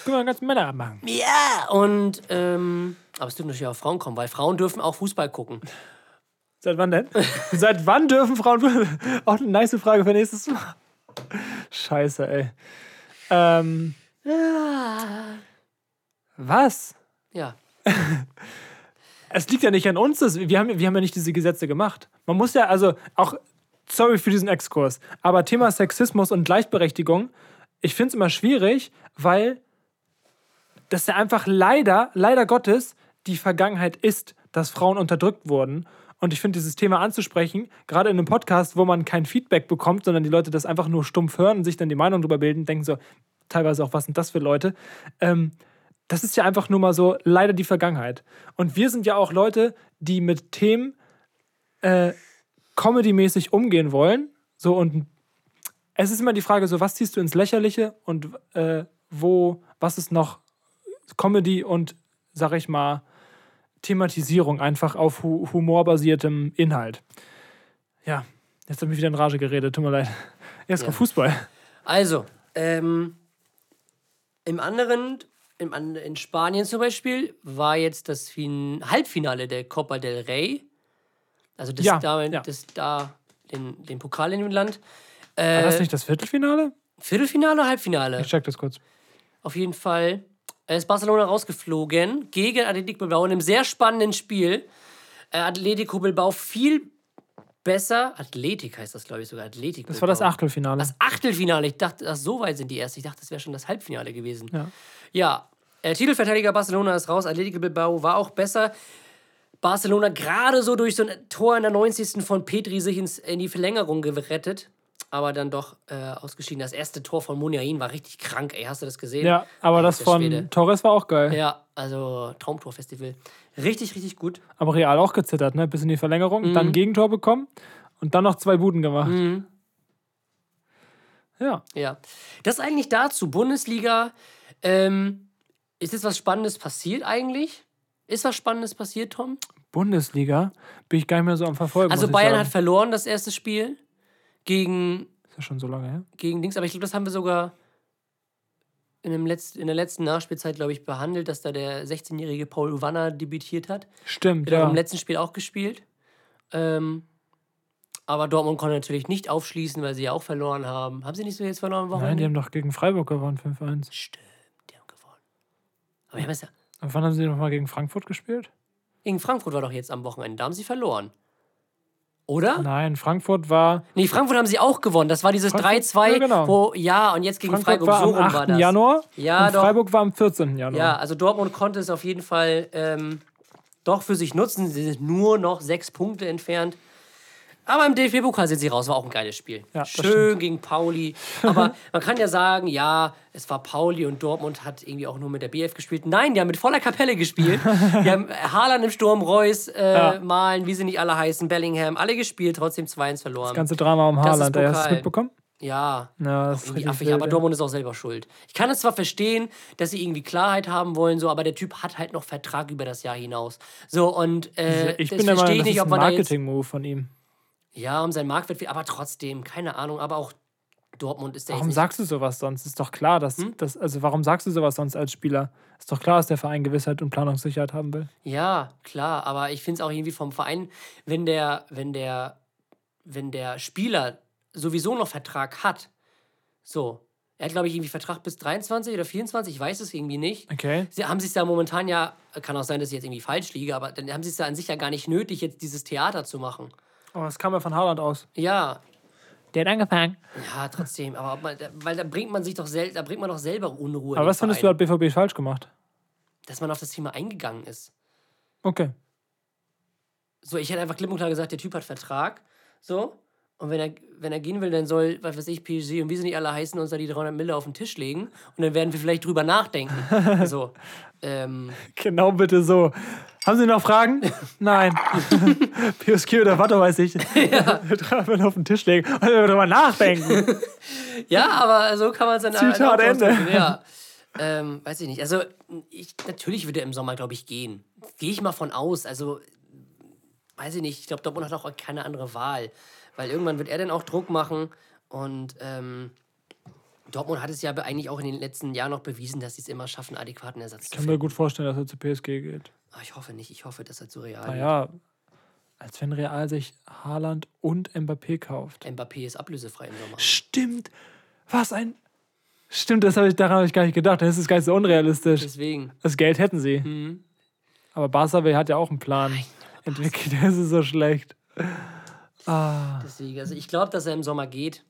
Können wir ganz Männer abmachen. Ja! Und, ähm, aber es dürfen natürlich auch Frauen kommen, weil Frauen dürfen auch Fußball gucken. Seit wann denn? Seit wann dürfen Frauen. Auch eine nice Frage für nächstes Mal. Scheiße, ey. Ähm. Was? Ja. Es liegt ja nicht an uns, das, wir, haben, wir haben ja nicht diese Gesetze gemacht. Man muss ja, also auch, sorry für diesen Exkurs, aber Thema Sexismus und Gleichberechtigung, ich finde es immer schwierig, weil das ja einfach leider, leider Gottes, die Vergangenheit ist, dass Frauen unterdrückt wurden. Und ich finde, dieses Thema anzusprechen, gerade in einem Podcast, wo man kein Feedback bekommt, sondern die Leute das einfach nur stumpf hören und sich dann die Meinung darüber bilden, denken so, teilweise auch, was sind das für Leute? Ähm, das ist ja einfach nur mal so leider die Vergangenheit. Und wir sind ja auch Leute, die mit Themen äh, comedy-mäßig umgehen wollen. So und es ist immer die Frage, so was ziehst du ins Lächerliche und äh, wo, was ist noch Comedy und, sag ich mal, Thematisierung einfach auf hu humorbasiertem Inhalt. Ja, jetzt habe ich wieder in Rage geredet, tut mir leid. Jetzt kommt Fußball. Also, ähm, im anderen, im, in Spanien zum Beispiel, war jetzt das fin Halbfinale der Copa del Rey. Also das Ja, da, ja. das da den, den Pokal in dem Land. War Äh, das nicht das Viertelfinale? Viertelfinale oder Halbfinale? Ich check das kurz. Auf jeden Fall ist Barcelona rausgeflogen gegen Atletico Bilbao in einem sehr spannenden Spiel. Äh, Atletico Bilbao viel besser. Athletik heißt das, glaube ich, sogar. Athletik Das war das. Achtelfinale. Das Achtelfinale. Ich dachte, ach, so weit sind die erst. Ich dachte, das wäre schon das Halbfinale gewesen. Ja. Ja, äh, Titelverteidiger Barcelona ist raus. Atletico Bilbao war auch besser. Barcelona gerade so durch so ein Tor in der 90. von Petri sich ins, in die Verlängerung gerettet. Aber dann doch äh, ausgeschieden. Das erste Tor von Muniain war richtig krank, ey. Hast du das gesehen? Ja, aber das Der von Schwede. Torres war auch geil. Ja, also Traumtorfestival. Richtig, richtig gut. Aber Real auch gezittert, ne? Bis in die Verlängerung, dann Gegentor bekommen und dann noch zwei Buden gemacht. Ja. Ja. Das eigentlich dazu. Bundesliga. Ähm, ist jetzt was Spannendes passiert eigentlich? Ist was Spannendes passiert, Tom? Bundesliga bin ich gar nicht mehr so am Verfolgen. Also Bayern hat verloren das erste Spiel gegen, Ist ja schon so lange her. gegen Dings, aber ich glaube, das haben wir sogar in, dem Letz-, in der letzten Nachspielzeit, glaube ich, behandelt, dass da der 16-jährige Paul Uwanna debütiert hat. Stimmt, Der hat ja. im letzten Spiel auch gespielt. Ähm, aber Dortmund konnte natürlich nicht aufschließen, weil sie ja auch verloren haben. Haben sie nicht so jetzt verloren? Warum? Nein, die haben doch gegen Freiburg gewonnen, 5-1. Stimmt, die haben gewonnen. Aber haben es ja. Und wann haben sie nochmal gegen Frankfurt gespielt? Gegen Frankfurt war doch jetzt am Wochenende. Da haben sie verloren. Oder? Nein, Frankfurt war. Nee, Frankfurt haben sie auch gewonnen. Das war dieses Frankfurt- 3-2, ja, genau. wo, ja, und jetzt gegen Frankfurt Freiburg, war so am rum 8. war das. Januar Ja, und doch. Freiburg war am 14. Januar. Ja, also Dortmund konnte es auf jeden Fall ähm, doch für sich nutzen. Sie sind nur noch sechs Punkte entfernt. Aber im DFB-Pokal sind sie raus, war auch ein geiles Spiel. Ja, Schön gegen Pauli. Aber man kann ja sagen, ja, es war Pauli und Dortmund hat irgendwie auch nur mit der BF gespielt. Nein, die haben mit voller Kapelle gespielt. die haben Haaland im Sturm, Reus, äh, Ja. Malen, wie sie nicht alle heißen, Bellingham, alle gespielt, trotzdem 2-1 verloren. Das ganze Drama um Haaland, hast du es mitbekommen? ja, Ja, das ist affig, wild, aber. Dortmund ist auch selber schuld. Ich kann es zwar verstehen, dass sie irgendwie Klarheit haben wollen, so, aber der Typ hat halt noch Vertrag über das Jahr hinaus. So, und äh, Ich bin der verstehe Meinung, das nicht, ist ob ein Marketing-Move von ihm. Ja, um seinen Marktwert, aber trotzdem, keine Ahnung, aber auch Dortmund ist der Warum sagst du sowas sonst? Ist doch klar, dass, Hm? dass also warum sagst du sowas sonst als Spieler? Ist doch klar, dass der Verein Gewissheit und Planungssicherheit haben will. Ja, klar, aber ich finde es auch irgendwie vom Verein, wenn der, wenn der, wenn der Spieler sowieso noch Vertrag hat, so, er hat, glaube ich, irgendwie Vertrag bis 23 oder 24, ich weiß es irgendwie nicht. Okay. Sie haben sich da momentan ja, kann auch sein, dass ich jetzt irgendwie falsch liege, aber dann haben sie es da an sich ja gar nicht nötig, jetzt dieses Theater zu machen. Oh, das kam ja von Haaland aus. Ja, Der hat angefangen. ja, trotzdem, aber man, weil da bringt man sich doch sel da bringt man doch selber Unruhe. Aber was findest du, hat BVB falsch gemacht? dass man auf das Thema eingegangen ist. Okay. So, ich hätte einfach klipp und klar gesagt, der Typ hat Vertrag. So. Und wenn er, wenn er gehen will, dann soll, was weiß ich, PSG und wie sie nicht alle heißen, uns da die 300 Mille auf den Tisch legen. Und dann werden wir vielleicht drüber nachdenken. so. Ähm, Genau bitte so. Haben Sie noch Fragen? Nein. PSG oder was weiß ich. Ja. auf den Tisch legen und darüber nachdenken. ja, aber so kann man es dann halt Zitat auch Ende. Ja. Ähm, weiß ich nicht. Also, ich, natürlich wird er im Sommer, glaube ich, gehen. Gehe ich mal von aus. Also, weiß ich nicht. Ich glaube, Dortmund hat auch keine andere Wahl. Weil irgendwann wird er dann auch Druck machen. Und ähm, Dortmund hat es ja eigentlich auch in den letzten Jahren noch bewiesen, dass sie es immer schaffen, adäquaten Ersatz Ich zu kann finden. mir gut vorstellen, dass er zu PSG geht. Ah, ich hoffe nicht. Ich hoffe, dass er zu Real Naja, als wenn Real sich Haaland und Mbappé kauft. geht. Mbappé ist ablösefrei im Sommer. Stimmt. Was ein. Stimmt, das hab ich, daran habe ich gar nicht gedacht. Das ist gar nicht so unrealistisch. Deswegen. Das Geld hätten sie. Mhm. Aber Barca hat ja auch einen Plan entwickelt. Das ist so schlecht. Deswegen, also ich glaube, dass er im Sommer geht.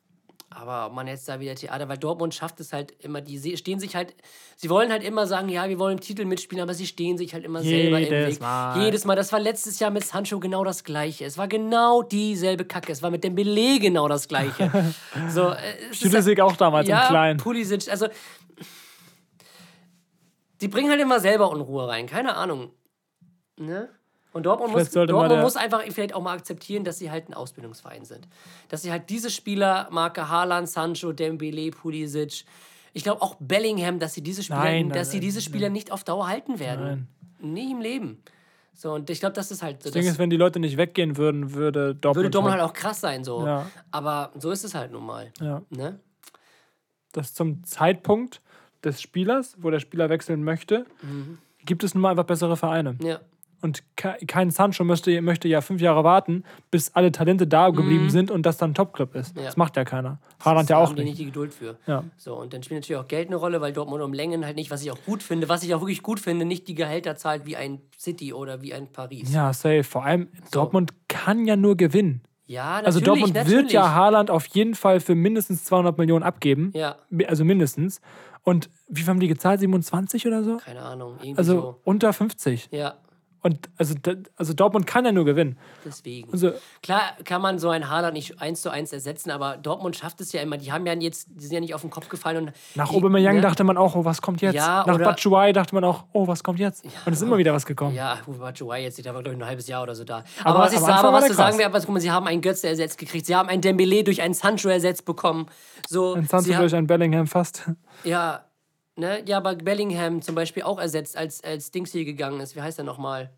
Aber ob man jetzt da wieder Theater, weil Dortmund schafft es halt immer, die stehen sich halt, sie wollen halt immer sagen, ja, wir wollen im Titel mitspielen, aber sie stehen sich halt immer selber im Jedes Weg. Mal. Jedes Mal. Das war letztes Jahr mit Sancho genau das Gleiche. Es war genau dieselbe Kacke. Es war mit dem Belay genau das Gleiche. so, äh, es ist Pulisic auch damals ja, im Kleinen. Pulisic, also die bringen halt immer selber Unruhe rein, keine Ahnung. Ne? Und Dortmund, muss, Dortmund muss einfach vielleicht auch mal akzeptieren, dass sie halt ein Ausbildungsverein sind. Dass sie halt diese Spieler, Marke Haaland, Sancho, Dembele, Pulisic, ich glaube auch Bellingham, dass sie diese Spieler, Nein, dass nein, sie diese Spieler nicht auf Dauer halten werden. Nie im Leben. So, und ich glaube, das ist halt so. Das Ding ist, wenn die Leute nicht weggehen würden, würde Dortmund. würde Dortmund halt, halt auch krass sein, so. Ja. Aber so ist es halt nun mal. ja, Ne? dass zum Zeitpunkt des Spielers, wo der Spieler wechseln möchte, gibt es nun mal einfach bessere Vereine. Ja. Und ke- kein Sancho möchte, möchte ja fünf Jahre warten, bis alle Talente da geblieben sind und das dann ein Topclub ist. Mhm. Ja. Das macht ja keiner. Haaland ja auch haben die nicht nicht. die Geduld für. Ja. So, und dann spielt natürlich auch Geld eine Rolle, weil Dortmund um Längen halt nicht, was ich auch gut finde, was ich auch wirklich gut finde, nicht die Gehälter zahlt wie ein City oder wie ein Paris. Ja, safe. Vor allem, Dortmund kann ja nur gewinnen. Ja, natürlich, Also Dortmund natürlich. wird ja Haaland auf jeden Fall für mindestens 200 Millionen abgeben. Ja, Also mindestens. Und wie viel haben die gezahlt? 27 oder so? keine Ahnung, Also so. unter 50. Ja, Und also, also Dortmund kann ja nur gewinnen. deswegen. Also Klar kann man so einen Haaland nicht eins zu eins ersetzen, aber Dortmund schafft es ja immer. Die haben ja jetzt, die sind ja nicht auf den Kopf gefallen und nach die, Aubameyang ne? dachte man auch, oh, was kommt jetzt? Ja, nach Batshuayi dachte man auch, oh, was kommt jetzt? Und es ist immer wieder was gekommen. Ja, Batshuayi jetzt, der war glaube ich ein halbes Jahr oder so da. Aber, Aber was ich sage, aber war was zu sagen wäre, guck mal, sie haben einen Götze ersetzt gekriegt, sie haben einen Dembele durch einen Sancho ersetzt bekommen. So, Ein Sancho durch ein Bellingham fast. Ja, ne? Ja, aber Bellingham zum Beispiel auch ersetzt, als, als Dings hier gegangen ist. Wie heißt er nochmal?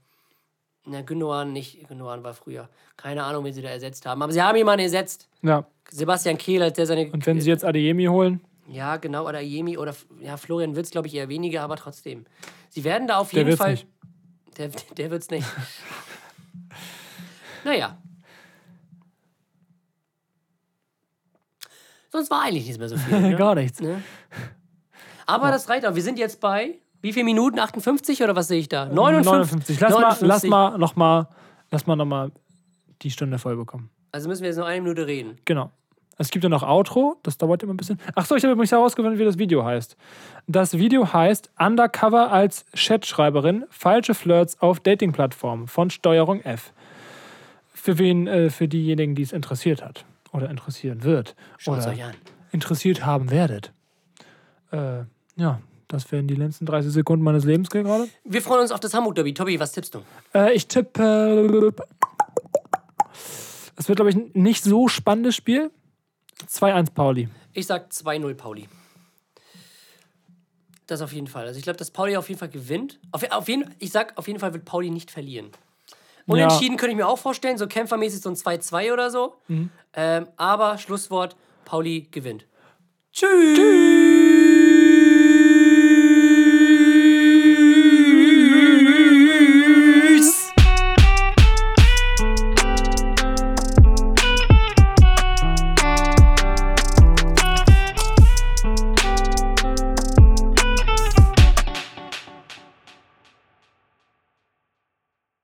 Na, Gündogan nicht. Gündogan war früher. Keine Ahnung, wen sie da ersetzt haben. Aber sie haben jemanden ersetzt. Ja. Sebastian Kehl, als der seine. Und wenn sie jetzt Adeyemi holen, Ja, genau. Oder Jemi oder ja, Florian Wirtz, glaube ich, eher weniger, aber trotzdem. Sie werden da auf Der jeden wird's Fall. nicht. Der, der wird's nicht. naja. Sonst war eigentlich nicht mehr so viel. Ne? gar nichts. Ne? Aber das reicht auch. Wir sind jetzt bei wie viel Minuten? 58 oder was sehe ich da? 59. 59. Lass mal, lass 59. mal noch mal, lass mal noch mal die Stunde voll bekommen. Also müssen wir jetzt noch eine Minute reden. Genau. Es gibt ja noch Outro, das dauert immer ein bisschen. Ach so, ich habe übrigens herausgefunden, wie das Video heißt. Das Video heißt Undercover als Chatschreiberin, falsche Flirts auf Datingplattformen von Steuerung F. für wen, äh, für diejenigen, die es interessiert hat oder interessieren wird Schaut's oder euch an. interessiert haben werdet. Äh, ja, das wären die letzten 30 Sekunden meines Lebens gerade. Wir freuen uns auf das Hamburg-Derby. Tobi, was tippst du? Äh, ich tippe. Es wird, glaube ich, ein nicht so spannendes Spiel. 2-1 Pauli. Ich sag 2-0 Pauli. Das auf jeden Fall. Also ich glaube, dass Pauli auf jeden Fall gewinnt. Auf, auf jeden, ich sag, auf jeden Fall wird Pauli nicht verlieren. Unentschieden könnte ich mir auch vorstellen, so kämpfermäßig so ein 2-2 oder so. Ähm, aber Schlusswort, Pauli gewinnt. Tschüss.